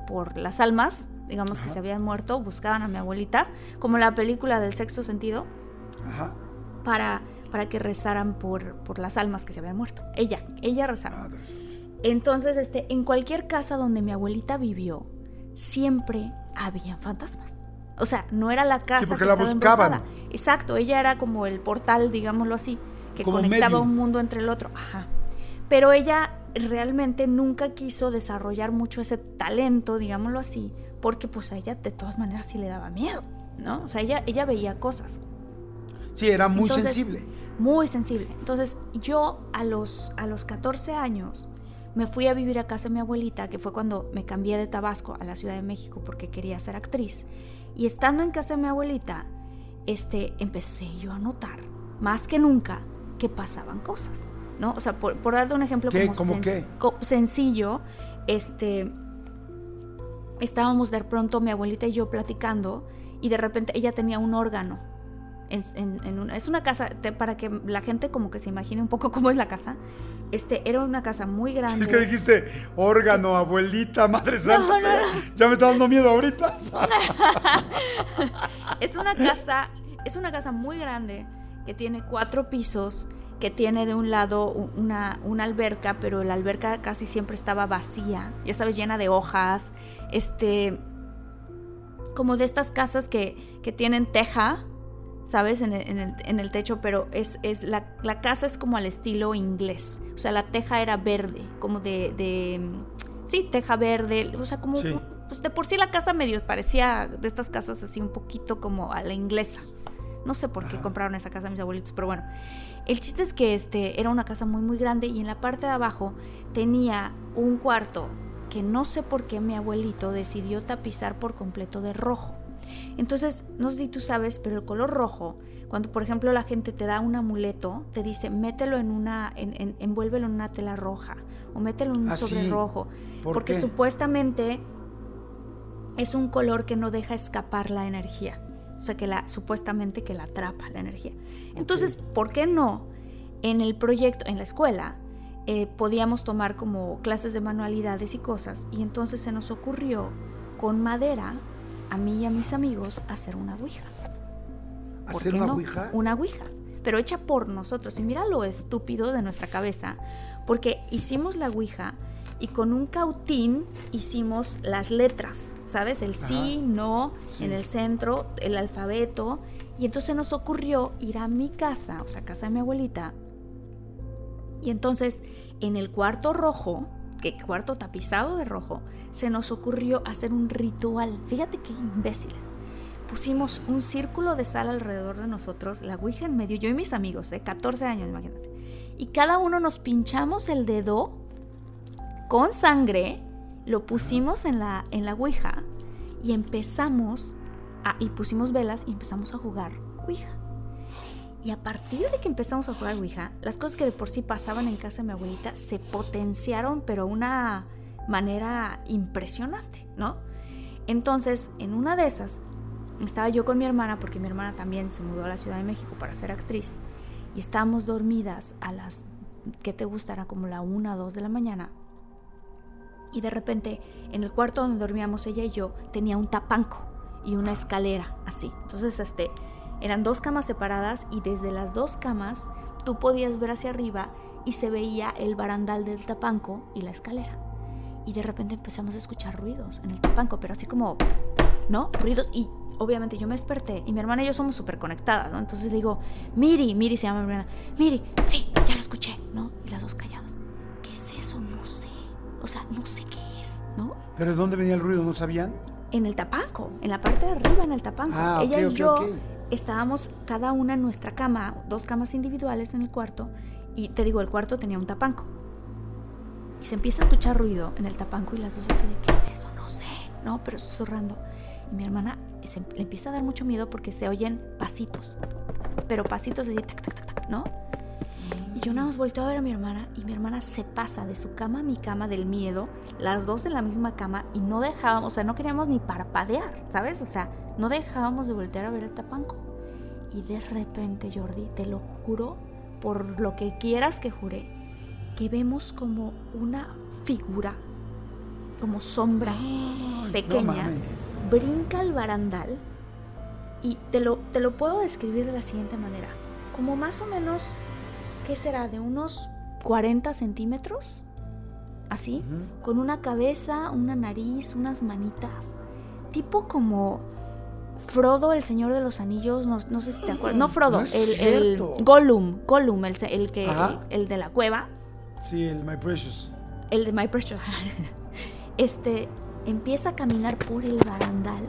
por las almas, digamos que se habían muerto, buscaban a mi abuelita, como la película del sexto sentido, Para, para que rezaran por, por las almas que se habían muerto. Ella, ella rezaba. Ah, Entonces, este, en cualquier casa donde mi abuelita vivió, siempre había fantasmas. O sea, no era la casa. Sí, porque la buscaban. Exacto, ella era como el portal, digámoslo así, que conectaba un mundo entre el otro. Ajá. Pero ella realmente nunca quiso desarrollar mucho ese talento, digámoslo así, porque pues a ella de todas maneras sí le daba miedo, ¿no? O sea, ella, ella veía cosas. Sí, era muy sensible. Muy sensible. Entonces, yo a los, a los 14 años me fui a vivir a casa de mi abuelita, que fue cuando me cambié de Tabasco a la Ciudad de México porque quería ser actriz. Y estando en casa de mi abuelita, este, empecé yo a notar, más que nunca, que pasaban cosas, ¿no? O sea, por, darte un ejemplo como sencillo, este, estábamos de pronto mi abuelita y yo platicando y de repente ella tenía un órgano es una casa, para que la gente como que se imagine un poco cómo es la casa. Este, era una casa muy grande. Es que dijiste órgano, abuelita, madre santa. Ya me está dando miedo ahorita. es una casa, es una casa muy grande que tiene cuatro pisos, que tiene de un lado una, una, alberca, pero la alberca casi siempre estaba vacía, ya sabes, llena de hojas, este, como de estas casas que, que tienen teja, ¿sabes? En el, techo, pero es, es la, casa es como al estilo inglés. O sea, la teja era verde, como de, de sí, teja verde, o sea, como, pues de por sí la casa medio parecía de estas casas así un poquito como a la inglesa. No sé por qué compraron esa casa mis abuelitos, pero bueno. El chiste es que este era una casa muy muy grande y en la parte de abajo tenía un cuarto que no sé por qué mi abuelito decidió tapizar por completo de rojo. Entonces, no sé si tú sabes, pero el color rojo, cuando por ejemplo la gente te da un amuleto, te dice mételo en una, en, envuélvelo en una tela roja o mételo en un ah, sobre rojo, porque supuestamente es un color que no deja escapar la energía, o sea que la supuestamente que la atrapa la energía. Entonces, ¿por qué no en el proyecto, en la escuela? Eh, podíamos tomar como clases de manualidades y cosas y entonces se nos ocurrió con madera a mí y a mis amigos hacer una ouija. ¿Hacer una ouija? Una ouija, pero hecha por nosotros. Y mira lo estúpido de nuestra cabeza, porque hicimos la ouija y con un cautín hicimos las letras, ¿sabes? El sí, no, en el centro, el alfabeto. Y entonces nos ocurrió ir a mi casa, o sea, casa de mi abuelita. Y entonces en el cuarto rojo, que cuarto tapizado de rojo, se nos ocurrió hacer un ritual. Fíjate qué imbéciles. Pusimos un círculo de sal alrededor de nosotros, la Ouija en medio, yo y mis amigos, de 14 años, imagínate. Y cada uno nos pinchamos el dedo con sangre, lo pusimos en la, en la Ouija y empezamos a, y pusimos velas y empezamos a jugar Ouija. Y a partir de que empezamos a jugar Ouija, las cosas que de por sí pasaban en casa de mi abuelita se potenciaron, pero una manera impresionante, ¿no? Entonces, en una de esas, estaba yo con mi hermana, porque mi hermana también se mudó a la Ciudad de México para ser actriz, y estábamos dormidas a las, ¿qué te gustará? Como la una o dos de la mañana. Y de repente, en el cuarto donde dormíamos ella y yo, tenía un tapanco y una escalera, así. Entonces, este eran dos camas separadas y desde las dos camas tú podías ver hacia arriba y se veía el barandal del tapanco y la escalera. Y de repente empezamos a escuchar ruidos en el tapanco, pero así como, ¿no? Ruidos y obviamente yo me desperté y mi hermana y yo somos súper conectadas, ¿no? Entonces le digo, Miri, Miri se llama mi hermana, Miri, sí, ya lo escuché, ¿no? Y las dos calladas, ¿qué es eso? No sé. O sea, no sé qué es, ¿no? ¿Pero de dónde venía el ruido? ¿No sabían? En el tapanco, en la parte de arriba, en el tapanco. Ah, Ella y yo estábamos cada una en nuestra cama, dos camas individuales en el cuarto, y te digo, el cuarto tenía un tapanco. Y se empieza a escuchar ruido en el tapanco y las dos así de, ¿qué es eso? No sé, no, pero susurrando. Y mi hermana se, le empieza a dar mucho miedo porque se oyen pasitos, pero pasitos de tac, tac, tac, tac, ¿no? Y yo nada más volteo a ver a mi hermana y mi hermana se pasa de su cama a mi cama del miedo, las dos en la misma cama y no dejábamos, o sea, no queríamos ni parpadear, ¿sabes? O sea, no dejábamos de voltear a ver el tapanco. Y de repente, Jordi, te lo juro, por lo que quieras que jure, que vemos como una figura, como sombra pequeña, brinca el barandal y te lo, te lo puedo describir de la siguiente manera. Como más o menos, ¿qué será? De unos 40 centímetros, así, con una cabeza, una nariz, unas manitas, tipo como Frodo, el Señor de los Anillos, no, sé si te acuerdas. No Frodo, el, Gollum, Gollum, el, el que, el, de la cueva. Sí, el My Precious. El de My Precious. este empieza a caminar por el barandal,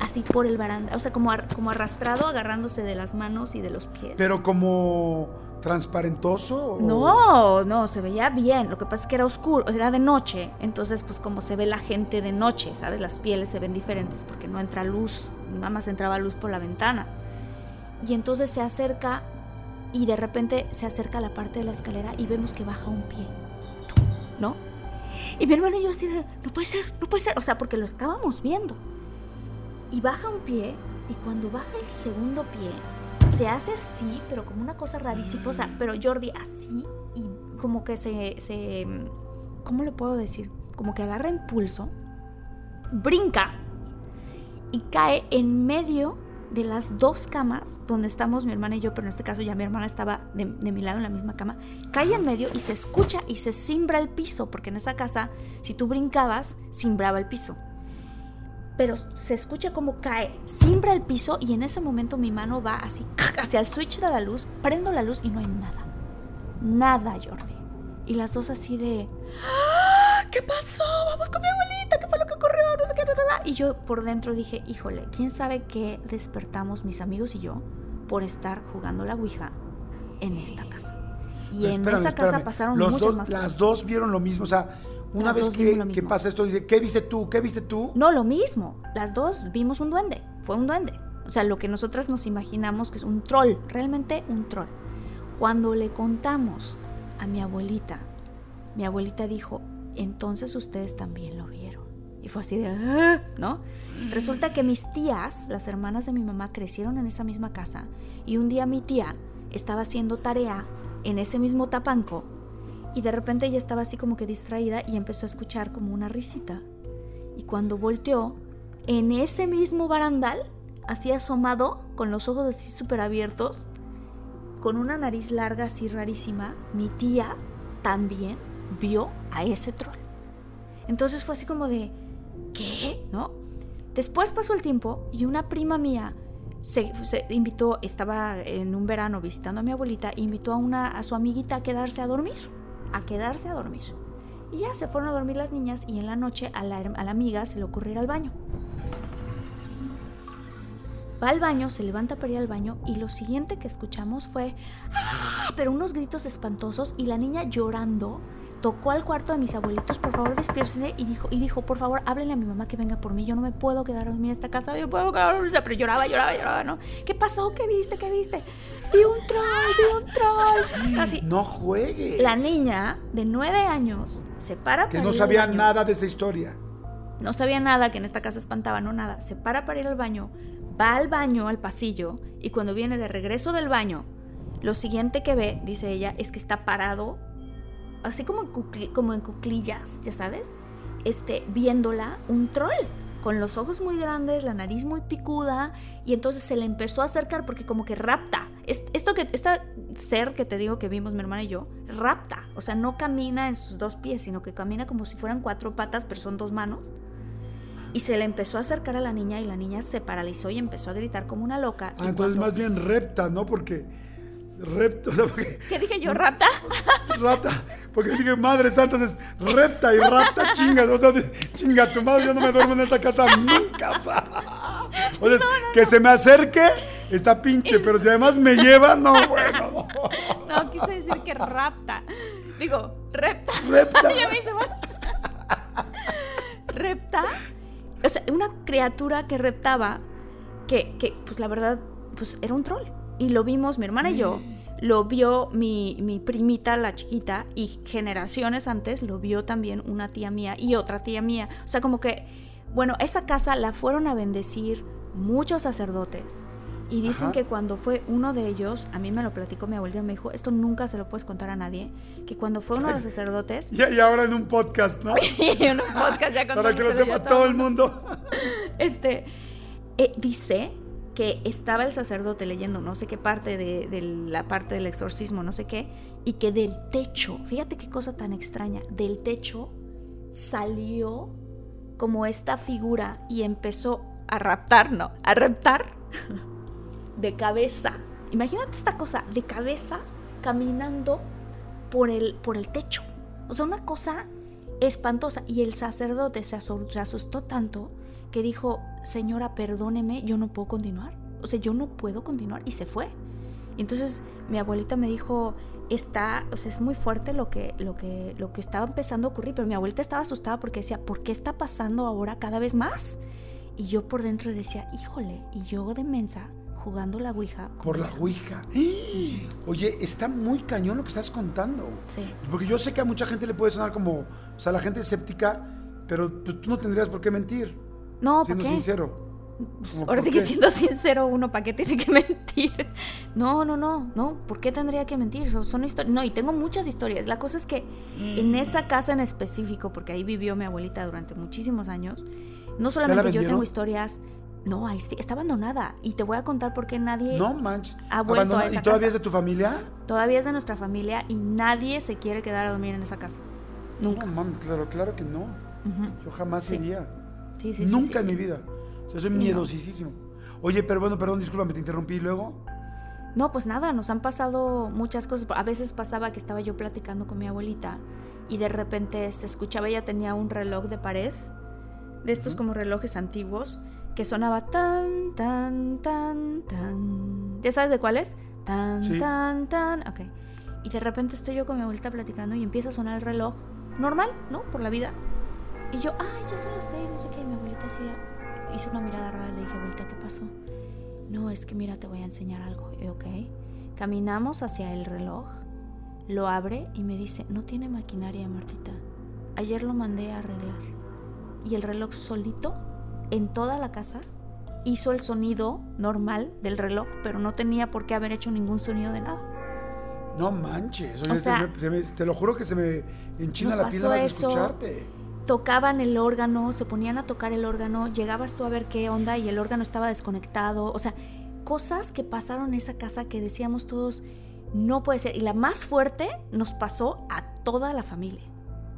así por el barandal, o sea, como, como arrastrado, agarrándose de las manos y de los pies. Pero como transparentoso? No, no, se veía bien. Lo que pasa es que era oscuro, era de noche. Entonces, pues como se ve la gente de noche, ¿sabes? Las pieles se ven diferentes porque no entra luz, nada más entraba luz por la ventana. Y entonces se acerca y de repente se acerca a la parte de la escalera y vemos que baja un pie. ¿No? Y mi hermano y yo así no puede ser, no puede ser. O sea, porque lo estábamos viendo. Y baja un pie y cuando baja el segundo pie, se hace así, pero como una cosa rarísima. O sea, pero Jordi así y como que se, se. ¿Cómo le puedo decir? Como que agarra impulso, brinca y cae en medio de las dos camas donde estamos mi hermana y yo, pero en este caso ya mi hermana estaba de, de, mi lado en la misma cama, cae en medio y se escucha y se simbra el piso, porque en esa casa, si tú brincabas, simbraba el piso. Pero se escucha como cae, simbra el piso y en ese momento mi mano va así hacia el switch de la luz, prendo la luz y no hay nada. Nada, Jordi. Y las dos así de... ¡Ah! ¿Qué pasó? Vamos con mi abuelita. ¿Qué fue lo que ocurrió? No sé qué. Nada. Y yo por dentro dije, híjole, ¿quién sabe qué despertamos mis amigos y yo por estar jugando la Ouija en esta casa? Y Pero en espérame, esa casa espérame. pasaron Los muchas dos- más Las cosas. dos vieron lo mismo. O sea, una Las vez que, que pasa esto, dice, ¿qué viste tú? ¿Qué viste tú? No, lo mismo. Las dos vimos un duende. Fue un duende. O sea, lo que nosotras nos imaginamos que es un troll. Realmente un troll. Cuando le contamos a mi abuelita, mi abuelita dijo, entonces ustedes también lo vieron. Y fue así de, "Ah", ¿no? Resulta que mis tías, las hermanas de mi mamá, crecieron en esa misma casa. Y un día mi tía estaba haciendo tarea en ese mismo tapanco. Y de repente ella estaba así como que distraída y empezó a escuchar como una risita. Y cuando volteó, en ese mismo barandal, así asomado, con los ojos así súper abiertos, con una nariz larga así rarísima, mi tía también vio a ese troll. Entonces fue así como de, ¿qué? ¿No? Después pasó el tiempo y una prima mía se, se invitó, estaba en un verano visitando a mi abuelita, invitó a, una, a su amiguita a quedarse a dormir, a quedarse a dormir. Y ya se fueron a dormir las niñas y en la noche a la, a la amiga se le ocurrió ir al baño. Va al baño, se levanta para ir al baño y lo siguiente que escuchamos fue, ¡ah! pero unos gritos espantosos y la niña llorando tocó al cuarto de mis abuelitos, por favor despiértese y dijo, y dijo, por favor háblenle a mi mamá que venga por mí, yo no me puedo quedar a dormir en esta casa, yo no puedo quedar a dormir, pero lloraba, lloraba, lloraba, ¿no? ¿Qué pasó? ¿Qué viste? ¿Qué viste? Vi un troll, vi un troll. Así, No juegues. la niña de nueve años se para Que para no ir al sabía nada de esa historia. No sabía nada, que en esta casa espantaba, no nada. Se para para ir al baño, va al baño, al pasillo, y cuando viene de regreso del baño, lo siguiente que ve, dice ella, es que está parado, así como en, cucli- como en cuclillas, ya sabes, este, viéndola un troll, con los ojos muy grandes, la nariz muy picuda, y entonces se le empezó a acercar porque como que rapta. Es- Esto que, esta ser que te digo que vimos mi hermana y yo, rapta. O sea, no camina en sus dos pies, sino que camina como si fueran cuatro patas, pero son dos manos. Y se le empezó a acercar a la niña y la niña se paralizó y empezó a gritar como una loca. Ah, entonces cuando- más bien repta, ¿no? Porque. Repta, o sea, porque. ¿Qué dije yo? ¿Rapta? Rapta. Porque dije, madre santa, es repta y rapta chinga. O sea, chinga tu madre, yo no me duermo en esa casa nunca. O sea, o sea, que se me acerque, está pinche, pero si además me lleva, no, bueno, no. Quise decir que rapta. Digo, repta. Repta. ya me hice repta. O sea, una criatura que reptaba, que, que, pues la verdad, pues era un troll. Y lo vimos mi hermana y yo, lo vio mi, mi primita, la chiquita, y generaciones antes lo vio también una tía mía y otra tía mía. O sea, como que, bueno, esa casa la fueron a bendecir muchos sacerdotes. Y dicen Ajá. que cuando fue uno de ellos, a mí me lo platicó mi abuelita, me dijo, esto nunca se lo puedes contar a nadie, que cuando fue uno de los sacerdotes, Y, y ahora en un podcast, ¿no? y en un podcast ya Para que lo sepa todo el mundo. este, eh, dice que estaba el sacerdote leyendo no sé qué parte de, la parte del exorcismo, no sé qué, y que del techo, fíjate qué cosa tan extraña, del techo salió como esta figura y empezó a raptar, ¿no? A reptar de cabeza. Imagínate esta cosa, de cabeza caminando por el, por el techo. O sea, una cosa espantosa. Y el sacerdote se asustó tanto que dijo, señora, perdóneme, yo no puedo continuar. O sea, yo no puedo continuar. Y se fue. Y entonces mi abuelita me dijo, está, o sea, es muy fuerte lo que, lo que, lo que estaba empezando a ocurrir. Pero mi abuelita estaba asustada porque decía, ¿por qué está pasando ahora cada vez más? Y yo por dentro decía, híjole, y yo de mensa jugando la Ouija. Por la Ouija. Oye, está muy cañón lo que estás contando. Sí. Porque yo sé que a mucha gente le puede sonar como, o sea, la gente escéptica, pero pues tú no tendrías por qué mentir, No, ¿por siendo qué? sincero. Pues, ¿Cómo ahora sí que qué? siendo sincero uno, ¿para qué tiene que mentir? No, no, no, no. ¿Por qué tendría que mentir? Son- historias. No, y tengo muchas historias. La cosa es que en esa casa en específico, porque ahí vivió mi abuelita durante muchísimos años, no solamente yo tengo historias. No, ahí sí, está abandonada. Y te voy a contar por qué nadie No manches. Ha vuelto a esa ¿Y todavía casa. es de tu familia? todavía es de nuestra familia y nadie se quiere quedar a dormir en esa casa. Nunca. No, mami, claro, claro que no. Yo jamás Sí. iría. Sí, sí, sí, Nunca en mi vida. O sea, soy miedosísimo. Oye, pero bueno, perdón, discúlpame, te interrumpí y luego. No, pues nada, nos han pasado muchas cosas. A veces pasaba que estaba yo platicando con mi abuelita y de repente se escuchaba, ella tenía un reloj de pared, de estos como relojes antiguos, que sonaba tan, tan, tan, tan. ¿Ya sabes de cuál es? Tan, Sí. tan, tan. Ok. Y de repente estoy yo con mi abuelita platicando y empieza a sonar el reloj. Normal, ¿no? Por la vida. Y yo, ay, ya son las seis, no sé qué. Y mi abuelita así hizo una mirada rara. Le dije, abuelita, ¿qué pasó? No, es que mira, te voy a enseñar algo. Y, ok. Caminamos hacia el reloj, lo abre y me dice, no tiene maquinaria, Martita. Ayer lo mandé a arreglar. Y el reloj solito, en toda la casa, hizo el sonido normal del reloj, pero no tenía por qué haber hecho ningún sonido de nada. No manches. Oye, O te- sea, me- se me- te lo juro que se me enchina la piel de escucharte. tocaban el órgano, se ponían a tocar el órgano, llegabas tú a ver qué onda y el órgano estaba desconectado, o sea, cosas que pasaron en esa casa que decíamos todos, no puede ser. Y la más fuerte nos pasó a toda la familia.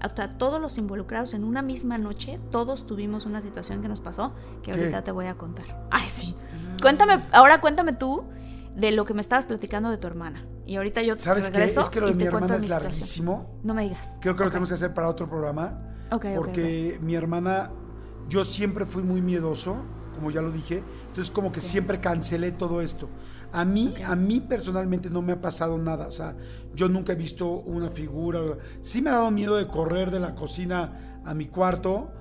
A a todos los involucrados en una misma noche, todos tuvimos una situación que nos pasó que ¿Qué? ahorita te voy a contar. Ay, sí. Cuéntame, ahora cuéntame tú de lo que me estabas platicando de tu hermana. Y ahorita yo ¿Sabes qué? Es que lo de mi hermana es larguísimo. No me digas. Creo que lo tenemos que hacer para otro programa. Ok, ok, porque mi hermana, yo siempre fui muy miedoso, como ya lo dije. Entonces como que siempre cancelé todo esto. A mí, a mí personalmente no me ha pasado nada. O sea, yo nunca he visto una figura. Sí me ha dado miedo de correr de la cocina a mi cuarto,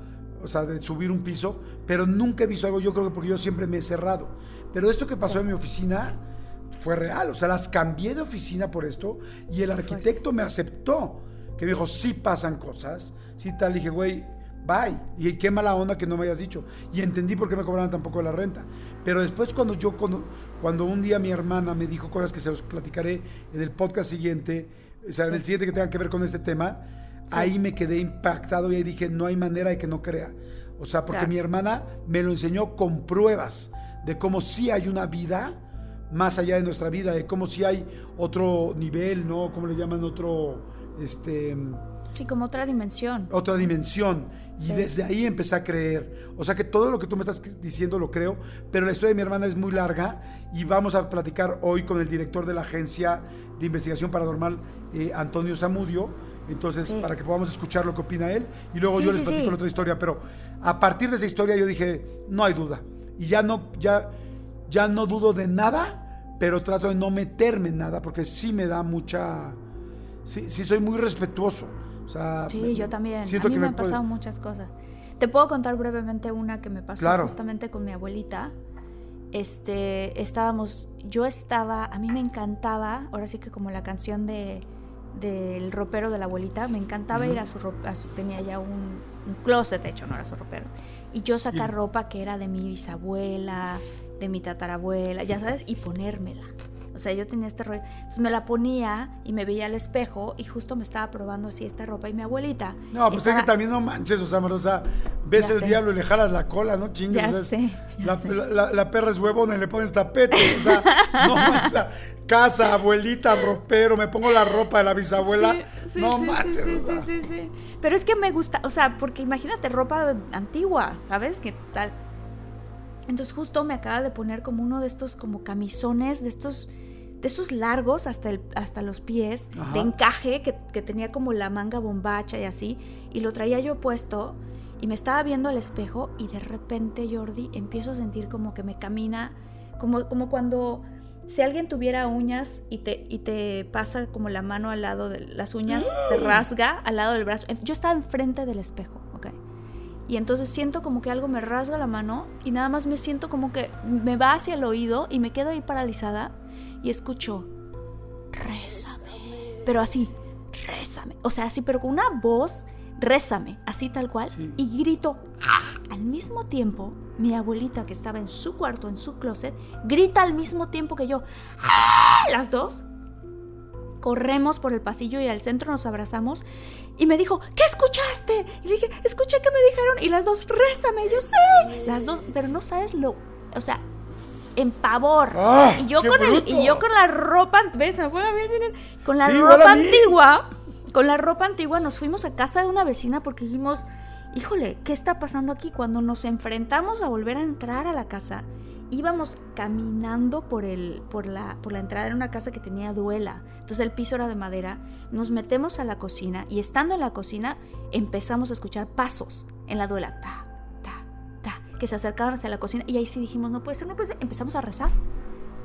o sea, de subir un piso, pero nunca he visto algo. Yo creo que porque yo siempre me he cerrado. Pero esto que pasó en mi oficina fue real. O sea, las cambié de oficina por esto y el arquitecto me aceptó. Que me dijo, sí pasan cosas. Sí tal. Y dije, güey, bye. Y qué mala onda que no me hayas dicho. Y entendí por qué me cobraban tampoco la renta. Pero después cuando yo, cuando, cuando un día mi hermana me dijo cosas que se los platicaré en el podcast siguiente, o sea, en el siguiente que tenga que ver con este tema, ahí me quedé impactado y ahí dije, no hay manera de que no crea. O sea, porque Claro. mi hermana me lo enseñó con pruebas de cómo sí hay una vida más allá de nuestra vida, de cómo sí hay otro nivel, ¿no? ¿Cómo le llaman? Otro, este, Sí, como otra dimensión. otra dimensión. Y Sí. desde ahí empecé a creer. O sea que todo lo que tú me estás diciendo lo creo, pero la historia de mi hermana es muy larga y vamos a platicar hoy con el director de la Agencia de Investigación Paranormal, eh, Antonio Zamudio. Entonces, Sí. para que podamos escuchar lo que opina él. Y luego Sí, yo les platico la otra historia. Pero a partir de esa historia yo dije, no hay duda. Y ya no, ya, ya no dudo de nada, pero trato de no meterme en nada porque sí me da mucha... Sí, sí soy muy respetuoso. O sea, Sí, me- yo también. siento a mí que me, han puede- pasado muchas cosas. Te puedo contar brevemente una que me pasó Claro. justamente con mi abuelita. Este, estábamos, yo estaba, a mí me encantaba, ahora sí que como la canción de del ropero de la abuelita, me encantaba ir a su ropa, tenía ya un, un closet hecho, no era su ropero, y yo sacar Y- ropa que era de mi bisabuela, de mi tatarabuela, ya sabes, y ponérmela. O sea, yo tenía este rollo. Entonces me la ponía y me veía al espejo y justo me estaba probando así esta ropa y mi abuelita. No, pues es que también no manches, o sea, o sea, ves Ya el sé. diablo y le jalas la cola, ¿no? Chingas. Ya o sea, sé, ya la, sé. la- la- la perra es huevona y le pones tapete, o sea, no, o sea, casa, abuelita, ropero, me pongo la ropa de la bisabuela, Sí, sí, no sí, manches, sí, o sí, sea. sí, sí. Pero es que me gusta, o sea, porque imagínate ropa antigua, ¿sabes? ¿Qué tal? Entonces justo me acaba de poner como uno de estos como camisones, de estos, de estos largos hasta, el, hasta los pies, Ajá. de encaje, que, que tenía como la manga bombacha y así, y lo traía yo puesto y me estaba viendo al espejo y de repente, Jordi, empiezo a sentir como que me camina, como, como cuando si alguien tuviera uñas y te, y te pasa como la mano al lado de las uñas, te rasga al lado del brazo. Yo estaba enfrente del espejo, ¿ok? Y entonces siento como que algo me rasga la mano y nada más me siento como que me va hacia el oído y me quedo ahí paralizada y escucho, rézame. Pero así, rézame. O sea, así, pero con una voz, rézame, así tal cual. Sí. Y grito, "Ah", al mismo tiempo, mi abuelita que estaba en su cuarto, en su closet, grita al mismo tiempo que yo. ¡Ah! Las dos corremos por el pasillo y al centro nos abrazamos y me dijo, ¿qué escuchaste? Y le dije, escuché que me dijeron y las dos, rézame, yo sé. Las dos, pero no sabes lo, o sea, en pavor. ¡Ah, y, yo con el, y yo con la ropa, ¿ves? Me fue la virgen. Con la Sí, ropa antigua, con la ropa antigua nos fuimos a casa de una vecina porque dijimos, híjole, ¿qué está pasando aquí? Cuando nos enfrentamos a volver a entrar a la casa, íbamos caminando por, el, por, la, por la entrada de una casa que tenía duela. Entonces el piso era de madera. Nos metemos a la cocina y estando en la cocina empezamos a escuchar pasos en la duela. Ta, que se acercaban hacia la cocina y ahí sí dijimos, no puede ser, no puede ser. Empezamos a rezar.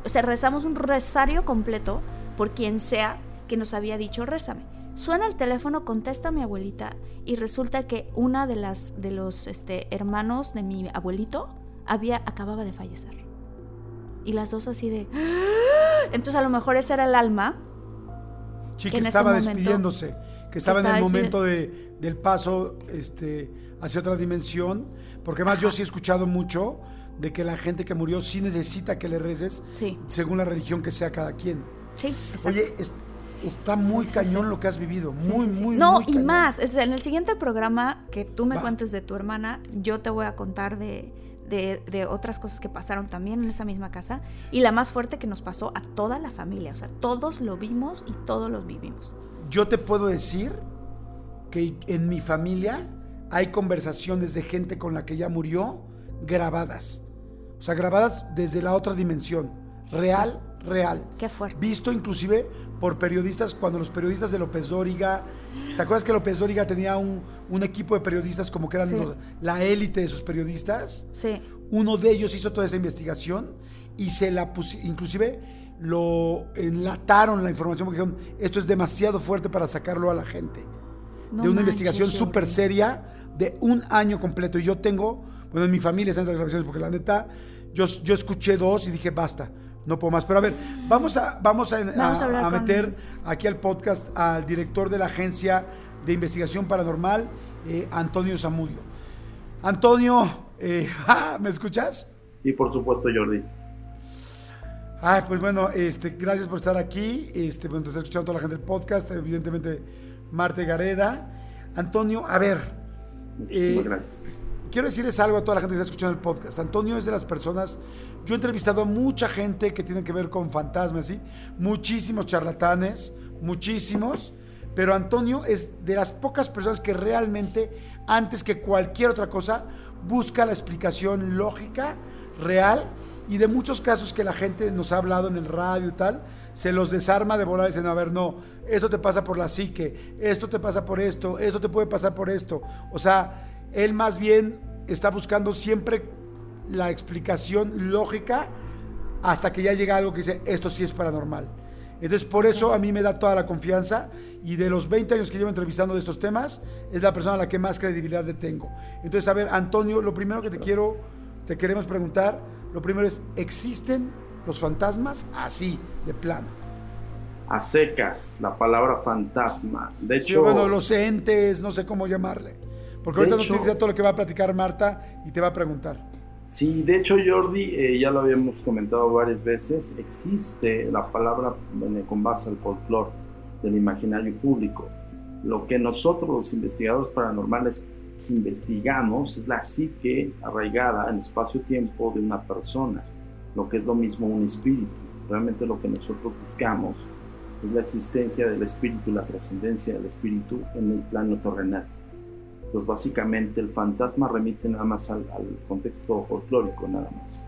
O sea, rezamos un rosario completo por quien sea que nos había dicho, rézame. Suena el teléfono, contesta mi abuelita y resulta que una de las de los este, hermanos de mi abuelito había acababa de fallecer. Y las dos así de ¡Ah! Entonces a lo mejor ese era el alma. Sí, que que en estaba momento- despidiéndose, que estaba en estaba el despidi- momento de, del paso este, hacia otra dimensión, porque además yo sí he escuchado mucho de que la gente que murió sí necesita que le reces, Sí, según la religión que sea cada quien. sí, exacto. Oye, es- está muy Sí, sí, cañón lo que has vivido, muy, muy, No, muy y cañón. más. En el siguiente programa que tú me Va. cuentes de tu hermana, yo te voy a contar de, de- de otras cosas que pasaron también en esa misma casa. Y la más fuerte que nos pasó a toda la familia. O sea, todos lo vimos y todos lo vivimos. Yo te puedo decir que en mi familia hay conversaciones de gente con la que ya murió grabadas. O sea, grabadas desde la otra dimensión. Real, real. Qué fuerte. Visto inclusive por periodistas, cuando los periodistas de López Dóriga, ¿te acuerdas que López Dóriga tenía un, un equipo de periodistas como que eran Sí. los- la élite de sus periodistas? Sí. Uno de ellos hizo toda esa investigación y se la pusi- inclusive lo enlataron la información porque dijeron, esto es demasiado fuerte para sacarlo a la gente. No de una manches, investigación súper seria de un año completo. Y yo tengo, bueno, en mi familia están esas grabaciones porque la neta, yo, yo escuché dos y dije, basta, no puedo más. Pero a ver, vamos a, vamos a, Vamos a a- hablar a con- meter aquí al podcast al director de la Agencia de Investigación Paranormal, eh, Antonio Zamudio. Antonio, eh, ah, ¿me escuchas? Sí, por supuesto, Jordi. Ay, pues bueno, este, gracias por estar aquí. Este, bueno, te está escuchando toda la gente del podcast, evidentemente Marte Gareda. Antonio, a ver, Muchísimas Eh, gracias. quiero decirles algo a toda la gente que está escuchando el podcast. Antonio es de las personas, yo he entrevistado a mucha gente que tiene que ver con fantasmas, ¿sí? Muchísimos charlatanes, muchísimos, pero Antonio es de las pocas personas que realmente, antes que cualquier otra cosa, busca la explicación lógica, real, y de muchos casos que la gente nos ha hablado en el radio y tal, se los desarma de volar y dicen, a ver, no, esto te pasa por la psique, esto te pasa por esto, esto te puede pasar por esto. O sea, él más bien está buscando siempre la explicación lógica hasta que ya llega algo que dice, esto sí es paranormal. Entonces, por eso a mí me da toda la confianza y de los 20 años que llevo entrevistando de estos temas, es la persona a la que más credibilidad le tengo. Entonces, a ver, Antonio, lo primero que te quiero, te queremos preguntar, lo primero es, ¿existen los fantasmas así, de plano? A secas, la palabra fantasma. De Sí, hecho, bueno, los entes, no sé cómo llamarle. Porque ahorita no hecho- tienes ya todo lo que va a platicar Marta y te va a preguntar. sí, de hecho, Jordi, eh, ya lo habíamos comentado varias veces, existe la palabra con base al folclore del imaginario público. Lo que nosotros, los investigadores paranormales, investigamos es la psique arraigada en espacio-tiempo de una persona, lo que es lo mismo un espíritu. Realmente lo que nosotros buscamos es la existencia del espíritu, la trascendencia del espíritu en el plano terrenal. Entonces, básicamente, el fantasma remite nada más al, al contexto folclórico, nada más.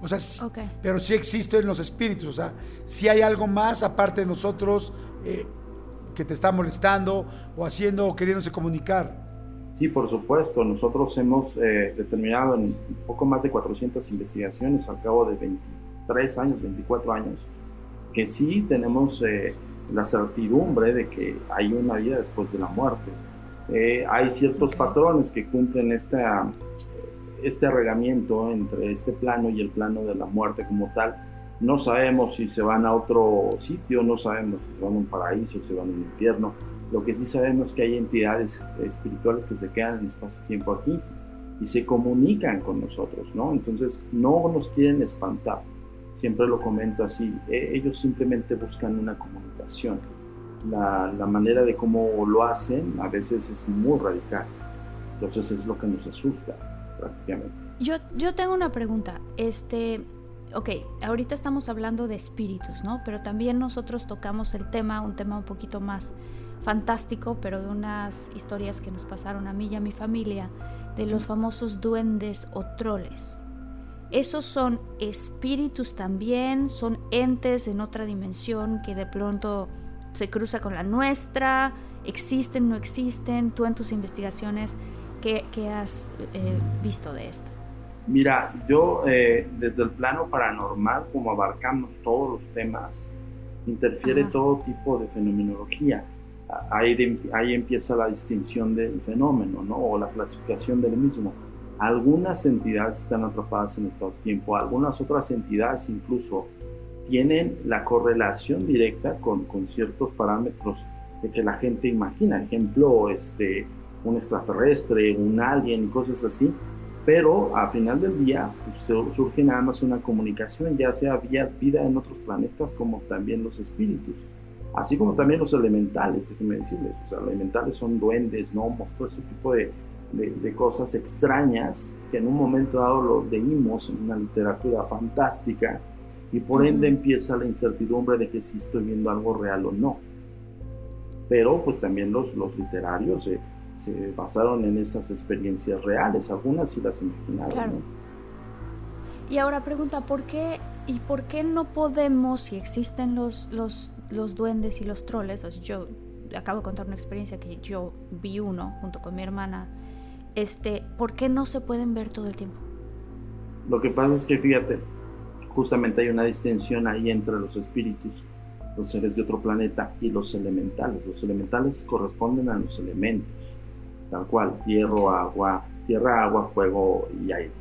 O sea, s- Ok. pero sí existen los espíritus. O sea, si hay algo más aparte de nosotros eh, que te está molestando o haciendo o queriéndose comunicar. Sí, por supuesto. Nosotros hemos eh, determinado en un poco más de 400 investigaciones al cabo de 23 años, 24 años, que sí tenemos eh, la certidumbre de que hay una vida después de la muerte. Eh, hay ciertos patrones que cumplen esta, este arreglamiento entre este plano y el plano de la muerte como tal. No sabemos si se van a otro sitio, no sabemos si se van a un paraíso, si se van a un infierno. Lo que sí sabemos es que hay entidades espirituales que se quedan en espacio-tiempo aquí y se comunican con nosotros, ¿no? Entonces no nos quieren espantar. Siempre lo comento así, e, ellos simplemente buscan una comunicación. La, la manera de cómo lo hacen a veces es muy radical. Entonces es lo que nos asusta prácticamente. Yo, yo tengo una pregunta. Este, ok, ahorita estamos hablando de espíritus, ¿no? Pero también nosotros tocamos el tema, un tema un poquito más fantástico, pero de unas historias que nos pasaron a mí y a mi familia, de los famosos duendes o troles. Esos son espíritus también, son entes en otra dimensión que de pronto se cruza con la nuestra, existen, no existen, tú en tus investigaciones, ¿qué, has eh, visto de esto? Mira, yo eh, desde el plano paranormal, como abarcamos todos los temas, interfiere todo tipo de fenomenología ahí, ahí empieza la distinción del fenómeno, ¿no? O la clasificación del mismo. Algunas entidades están atrapadas en el espacio-tiempo, algunas otras entidades incluso tienen la correlación directa con, con, ciertos parámetros de que la gente imagina. Ejemplo, este, un extraterrestre, un alien, cosas así. Pero al final del día pues, surge nada más una comunicación, ya sea vía vida en otros planetas como también los espíritus así como también los elementales, déjenme decirles, los elementales son duendes, gnomos, todo ese tipo de, de, cosas extrañas que en un momento dado lo leímos en una literatura fantástica y por ende empieza la incertidumbre de que si estoy viendo algo real o no. Pero pues también los, los literarios se, se basaron en esas experiencias reales, algunas sí las imaginaron. Y ahora pregunta, ¿por qué y por qué no podemos, si existen los, los los duendes y los troles, yo acabo de contar una experiencia que yo vi uno junto con mi hermana, este, ¿por qué no se pueden ver todo el tiempo? Lo que pasa es que fíjate, justamente hay una distinción ahí entre los espíritus, los seres de otro planeta y los elementales. Los elementales corresponden a los elementos, tal cual, tierra, agua, tierra, agua, fuego y aire.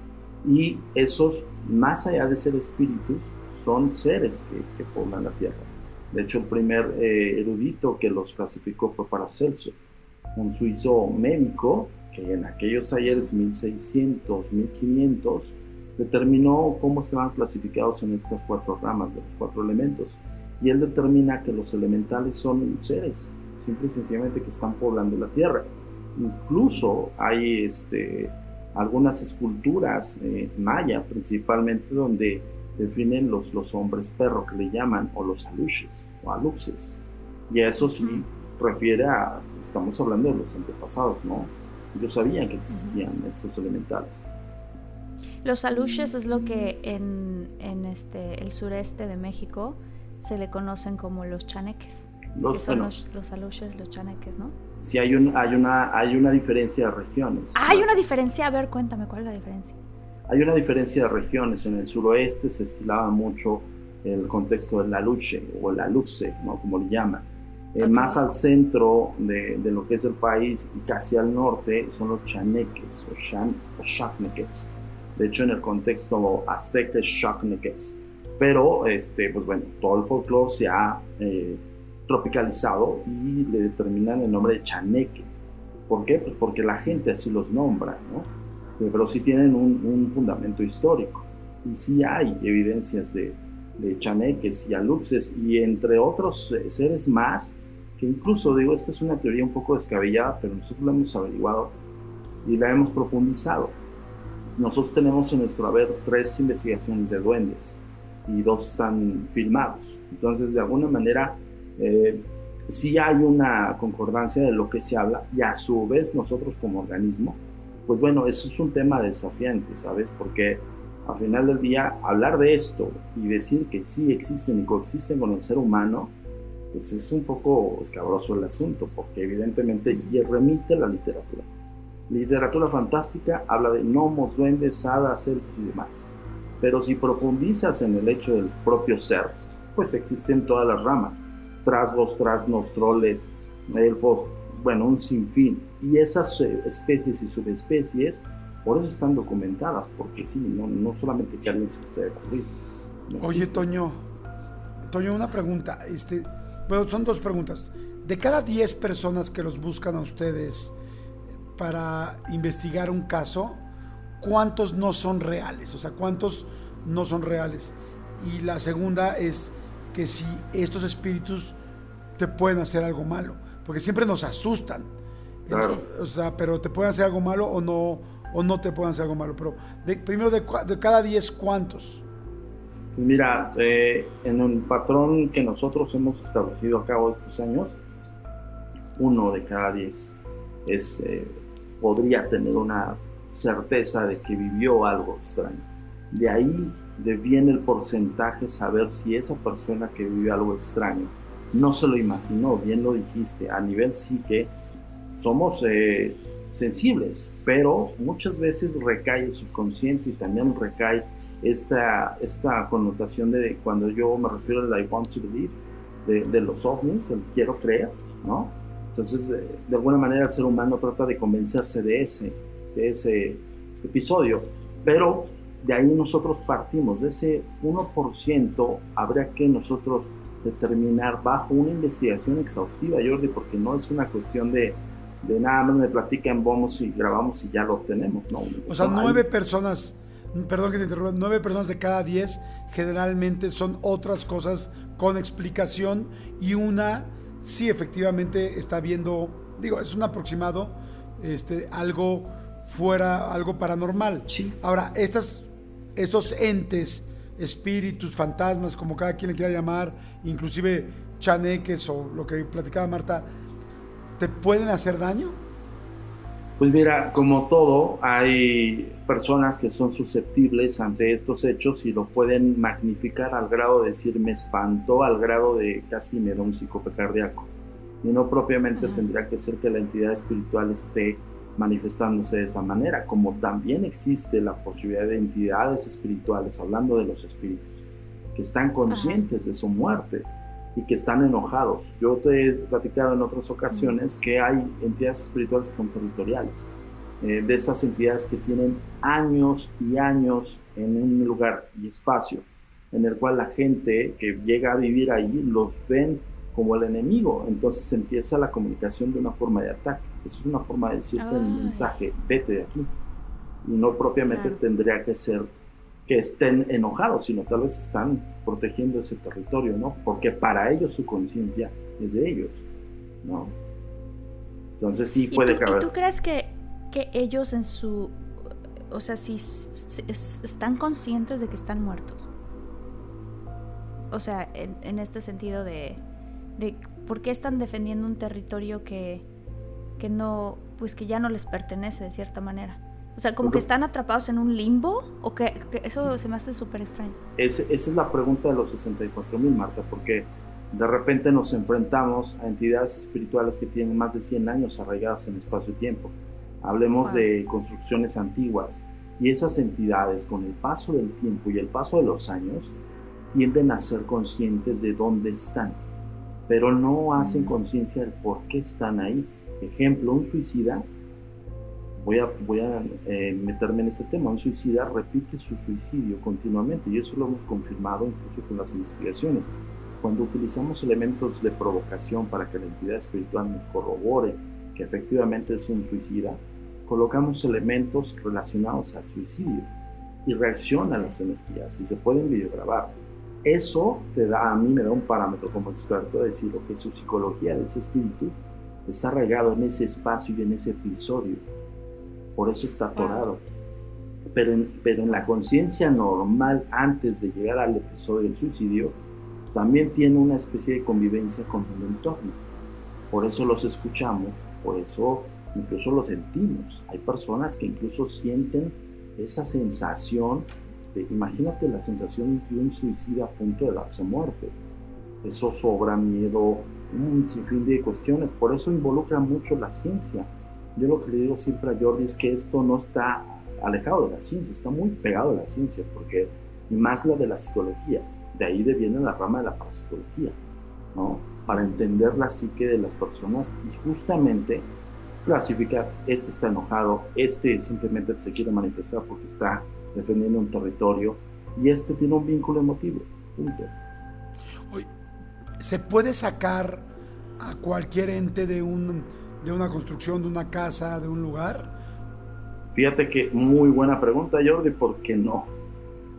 Y esos, más allá de ser espíritus, son seres que, que poblan la tierra. De hecho, el primer eh, erudito que los clasificó fue Paracelso, un suizo médico que en aquellos ayeres 1600, 1500 determinó cómo estaban clasificados en estas cuatro ramas de los cuatro elementos. Y él determina que los elementales son seres, simple y sencillamente que están poblando la tierra. Incluso hay este, algunas esculturas eh, maya, principalmente, donde definen los, los hombres perro que le llaman, o los aluches, o aluxes. Y a eso sí refiere a, estamos hablando de los antepasados, ¿no? Ellos sabían que existían estos elementales. Los aluches es lo que en, en este, el sureste de México se le conocen como los chaneques. Los, son los, los, aluches, los chaneques, ¿no? Sí, hay, un, hay, una, hay una diferencia de regiones. Ah, hay una diferencia. A ver, cuéntame, ¿cuál es la diferencia? Hay una diferencia de regiones. En el suroeste se estilaba mucho el contexto de la luche o la luxe, ¿no? como le llaman. Eh, más al centro de, de, lo que es el país y casi al norte son los chaneques o, shan, o shakneques. De hecho, en el contexto azteca es shakneques. Pero, este, pues bueno, todo el folclore se ha eh, tropicalizado y le determinan el nombre de chaneque. ¿Por qué? Pues porque la gente así los nombra, ¿no? pero sí tienen un, fundamento histórico. Y sí hay evidencias de, de chaneques y aluxes y entre otros eh, seres más, que incluso digo, esta es una teoría un poco descabellada, pero nosotros la hemos averiguado y la hemos profundizado. Nosotros tenemos en nuestro haber tres investigaciones de duendes y dos están filmados. Entonces, de alguna manera, eh, sí hay una concordancia de lo que se habla y a su vez nosotros como organismo pues bueno, eso es un tema desafiante, ¿sabes? Porque al final del día, hablar de esto y decir que sí existen y coexisten con el ser humano, pues es un poco escabroso el asunto, porque evidentemente remite la literatura. Literatura fantástica habla de gnomos, duendes, hadas, elfos y demás. Pero si profundizas en el hecho del propio ser, pues existen todas las ramas. Trasgos, trasnos, troles, elfos, bueno, un sinfín. Y esas eh, especies y subespecies, por eso están documentadas, porque sí, no, no solamente que alguien se se ocurrir. Oye, Toño, Toño, una pregunta. Este, bueno, son dos preguntas. De cada 10 personas que los buscan a ustedes para investigar un caso, cuántos no son reales, o sea, cuántos no son reales. Y la segunda es que si estos espíritus te pueden hacer algo malo, porque siempre nos asustan. Claro. o sea, pero te pueden hacer algo malo o no, o no te pueden hacer algo malo. Pero de- primero, de, de cada 10, ¿cuántos? Pues mira, eh, en un patrón que nosotros hemos establecido a cabo estos años, uno de cada diez es, eh, podría tener una certeza de que vivió algo extraño. De ahí de viene el porcentaje saber si esa persona que vivió algo extraño no se lo imaginó, bien lo dijiste, a nivel psique somos eh, sensibles, pero muchas veces recae el subconsciente y también recae esta, esta connotación de cuando yo me refiero al I want to believe, de, de los ovnis, el quiero creer, ¿no? Entonces, de, de alguna manera el ser humano trata de convencerse de ese, de ese episodio, pero de ahí nosotros partimos, de ese 1% habría que nosotros determinar bajo una investigación exhaustiva, Jordi, porque no es una cuestión de, de nada más me platican, vamos y grabamos y ya lo obtenemos, ¿no? O sea, nueve personas, perdón que te interrumpa, nueve personas de cada diez generalmente son otras cosas con explicación y una sí efectivamente está viendo, digo, es un aproximado, este, algo fuera, algo paranormal. Sí. Ahora, estas, estos entes, espíritus, fantasmas, como cada quien le quiera llamar, inclusive chaneques o lo que platicaba Marta, ¿te pueden hacer daño? Pues mira, como todo, hay personas que son susceptibles ante estos hechos y lo pueden magnificar al grado de decir me espantó, al grado de casi me da un psicópata cardíaco. Y no propiamente Ajá. tendría que ser que la entidad espiritual esté manifestándose de esa manera, como también existe la posibilidad de entidades espirituales, hablando de los espíritus, que están conscientes de su muerte y que están enojados. Yo te he platicado en otras ocasiones que hay entidades espirituales que son territoriales, eh, de esas entidades que tienen años y años en un lugar y espacio, en el cual la gente que llega a vivir ahí los ven como el enemigo, entonces empieza la comunicación de una forma de ataque. Eso es una forma de decirte el Ay. mensaje, vete de aquí. Y no propiamente Claro. tendría que ser que estén enojados, sino tal vez están protegiendo ese territorio, ¿no? Porque para ellos su conciencia es de ellos, ¿no? Entonces sí ¿Y puede tú, y caber. tú crees que, que ellos en su... O sea, si están conscientes de que están muertos? O sea, en, en este sentido de, de por qué están defendiendo un territorio que, que no, pues que ya no les pertenece de cierta manera. O sea, como que están atrapados en un limbo o que, que eso se me hace súper extraño. Ese- esa es la pregunta de los 64 mil, Marta, porque de repente nos enfrentamos a entidades espirituales que tienen más de 100 años arraigadas en espacio-tiempo. Hablemos Wow. de construcciones antiguas y esas entidades con el paso del tiempo y el paso de los años tienden a ser conscientes de dónde están, pero no hacen Mm. conciencia del por qué están ahí. Ejemplo, un suicida, voy a, voy a eh, meterme en este tema, un suicida repite su suicidio continuamente y eso lo hemos confirmado incluso con las investigaciones. Cuando utilizamos elementos de provocación para que la entidad espiritual nos corrobore que efectivamente es un suicida, colocamos elementos relacionados al suicidio y reacciona a las energías y se pueden videograbar. Eso te da, a mí me da un parámetro como experto de decir que su psicología de ese espíritu está arraigado en ese espacio y en ese episodio. Por eso está atorado. Pero en, pero en la conciencia normal, antes de llegar al episodio del suicidio, también tiene una especie de convivencia con el entorno. Por eso los escuchamos, por eso incluso los sentimos. Hay personas que incluso sienten esa sensación de, imagínate la sensación de un suicida a punto de darse muerte. Eso sobra miedo, un sinfín de cuestiones. Por eso involucra mucho la ciencia. Yo lo que le digo siempre a Jordi es que esto no está alejado de la ciencia, está muy pegado a la ciencia, porque más la de la psicología. De ahí viene la rama de la parapsicología, ¿no? Para entender la psique de las personas y justamente clasificar, este está enojado, este simplemente se quiere manifestar porque está defendiendo un territorio y este tiene un vínculo emotivo. Punto. ¿Se puede sacar a cualquier ente de, un, de una construcción, de una casa, de un lugar? Fíjate que muy buena pregunta, Jordi, ¿por qué no?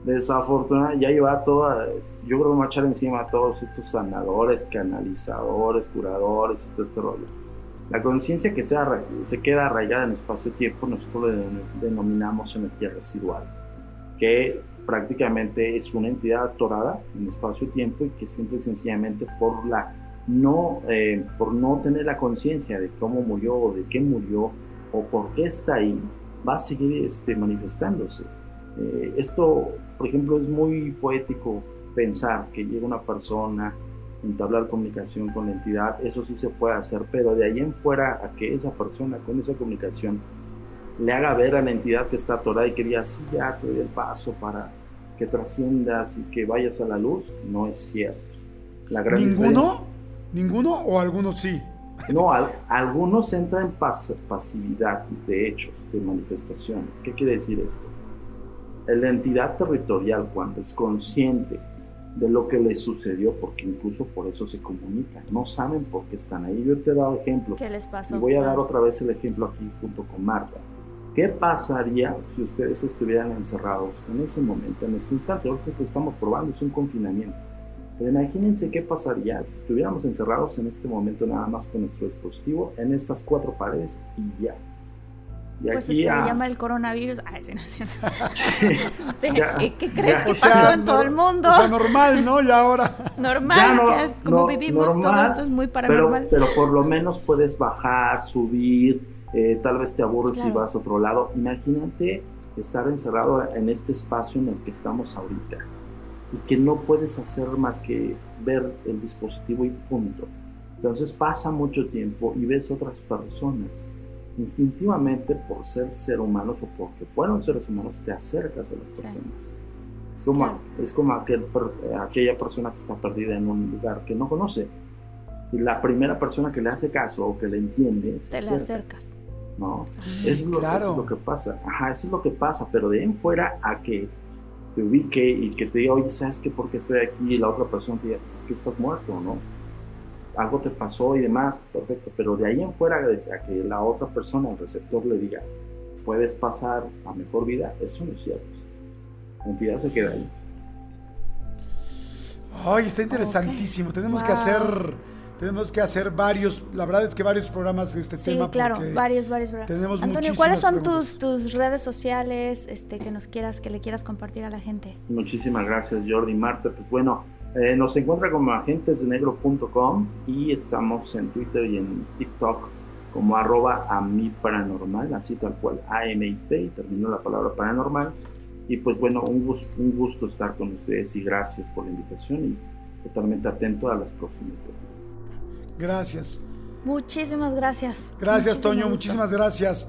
Desafortunadamente, ya lleva toda, yo creo que va a echar encima a todos estos sanadores, canalizadores, curadores y todo este rollo. La conciencia que se queda arraigada en espacio-tiempo, nosotros le denominamos energía residual, que prácticamente es una entidad atorada en espacio-tiempo y que siempre sencillamente por la no, eh, por no tener la conciencia de cómo murió o de qué murió o por qué está ahí, va a seguir este, manifestándose. Eh, esto, por ejemplo, es muy poético pensar que llega una persona, entablar comunicación con la entidad, eso sí se puede hacer, pero de ahí en fuera a que esa persona con esa comunicación le haga ver a la entidad que está atorada y que diga, sí, ya te doy el paso para que trasciendas y que vayas a la luz, no es cierto. La ¿Ninguno? ¿Ninguno o algunos sí? No, algunos entran en pasividad de hechos, de manifestaciones. ¿Qué quiere decir esto? La entidad territorial, cuando es consciente de lo que les sucedió, porque incluso por eso se comunican, no saben por qué están ahí. Yo te he dado ejemplos. ¿Qué les pasó? Y voy a dar otra vez el ejemplo aquí junto con Marta. ¿Qué pasaría si ustedes estuvieran encerrados en ese momento, en este instante? Ahorita lo estamos probando, es un confinamiento. Pero imagínense qué pasaría si estuviéramos encerrados en este momento nada más con nuestro dispositivo en estas cuatro paredes y ya. Y pues aquí, se llama el coronavirus. Ay, sí, no este, ¿Qué crees que pasó en todo el mundo? O sea, normal, ¿no? Y ahora. Normal, que es como vivimos, todo esto es muy paranormal. Pero, pero por lo menos puedes bajar, subir, eh, tal vez te aburres y vas a otro lado. Imagínate estar encerrado en este espacio en el que estamos ahorita y que no puedes hacer más que ver el dispositivo y punto. Entonces pasa mucho tiempo y ves otras personas. Instintivamente, por ser ser humanos o porque fueron seres humanos, te acercas a las personas. Es como, es como aquel, aquella persona que está perdida en un lugar que no conoce. Y la primera persona que le hace caso o que le entiende, te le acercas. ¿no? Eso es, lo, eso es, lo, que pasa. Ajá, eso es lo que pasa, pero de en fuera a que te ubique y que te diga, oye, ¿sabes qué? ¿Por qué estoy aquí? Y la otra persona te diga, es que estás muerto, ¿no? Algo te pasó y demás, perfecto. Pero de ahí en fuera, a que la otra persona, el receptor, le diga, puedes pasar a mejor vida, eso no es cierto. La entidad se queda ahí. Ay, está interesantísimo. Tenemos que hacer tenemos que hacer varios, la verdad es que varios programas de este tema. Sí, claro, varios, varios programas. Tenemos Antonio, ¿cuáles son tus, tus redes sociales este, que nos quieras, que le quieras compartir a la gente? Muchísimas gracias, Jordi Marta. Pues bueno, eh, nos encuentra como agentesdenegro.com y estamos en Twitter y en TikTok como arroba a mi paranormal, así tal cual, A-M-I-T, y terminó la palabra paranormal. Y pues bueno, un gusto, un gusto estar con ustedes y gracias por la invitación y totalmente atento a las próximas Gracias. Muchísimas gracias. Gracias, Toño, muchísimas gracias.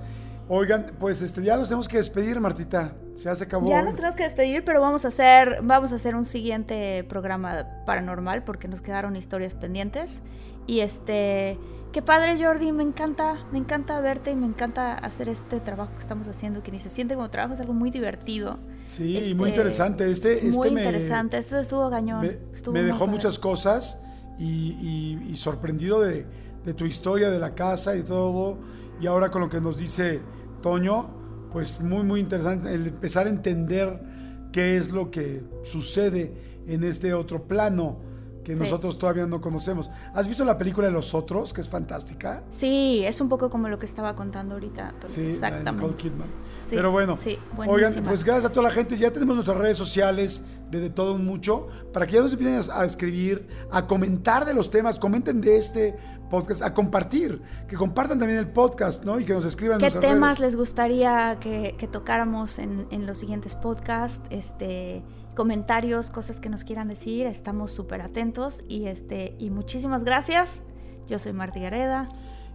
Oigan, pues este, ya nos tenemos que despedir, Martita. Ya se acabó. Ya nos tenemos que despedir, pero vamos a hacer, vamos a hacer un siguiente programa paranormal porque nos quedaron historias pendientes. Y este, qué padre, Jordi, me encanta, me encanta verte y me encanta hacer este trabajo que estamos haciendo, que ni se siente como trabajo, es algo muy divertido. Sí, y muy este, interesante. Este, este muy interesante, este estuvo gañón. Me, dejó muchas cosas y, sorprendido de, tu historia, de la casa y todo. Y ahora con lo que nos dice Toño, pues muy, muy interesante el empezar a entender qué es lo que sucede en este otro plano que nosotros todavía no conocemos. ¿Has visto la película de los otros, que es fantástica? Sí, es un poco como lo que estaba contando ahorita. Sí, Exactamente. Kidman. Pero bueno, oigan, pues gracias a toda la gente. Ya tenemos nuestras redes sociales de, todo mucho para que ya nos empiecen a, escribir, a comentar de los temas, comenten de este podcast, a compartir, que compartan también el podcast, ¿no? Y que nos escriban. ¿Qué temas les gustaría que, tocáramos en, en, los siguientes podcasts? Este, comentarios, cosas que nos quieran decir, estamos súper atentos y este, y muchísimas gracias. Yo soy Marti Gareda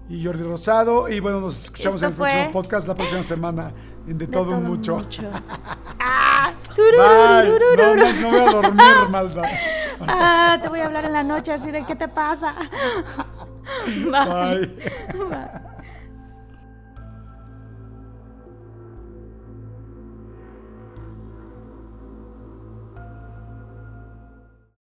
y Jordi Rosado. Y bueno, nos escuchamos en el próximo podcast la próxima semana en De, todo, mucho. ah, No, no, voy a dormir, malda. ah, te voy a hablar en la noche así de qué te pasa. 拜拜。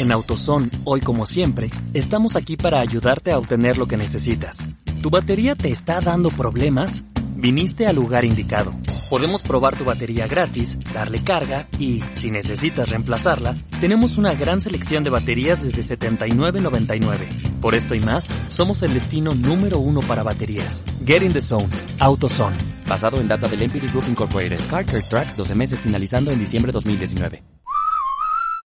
En AutoZone, hoy como siempre, estamos aquí para ayudarte a obtener lo que necesitas. ¿Tu batería te está dando problemas? Viniste al lugar indicado. Podemos probar tu batería gratis, darle carga y, si necesitas reemplazarla, tenemos una gran selección de baterías desde $79.99. Por esto y más, somos el destino número uno para baterías. Get in the zone. AutoZone. Basado en data del MPD Group Incorporated. Carter Track 12 meses finalizando en diciembre 2019.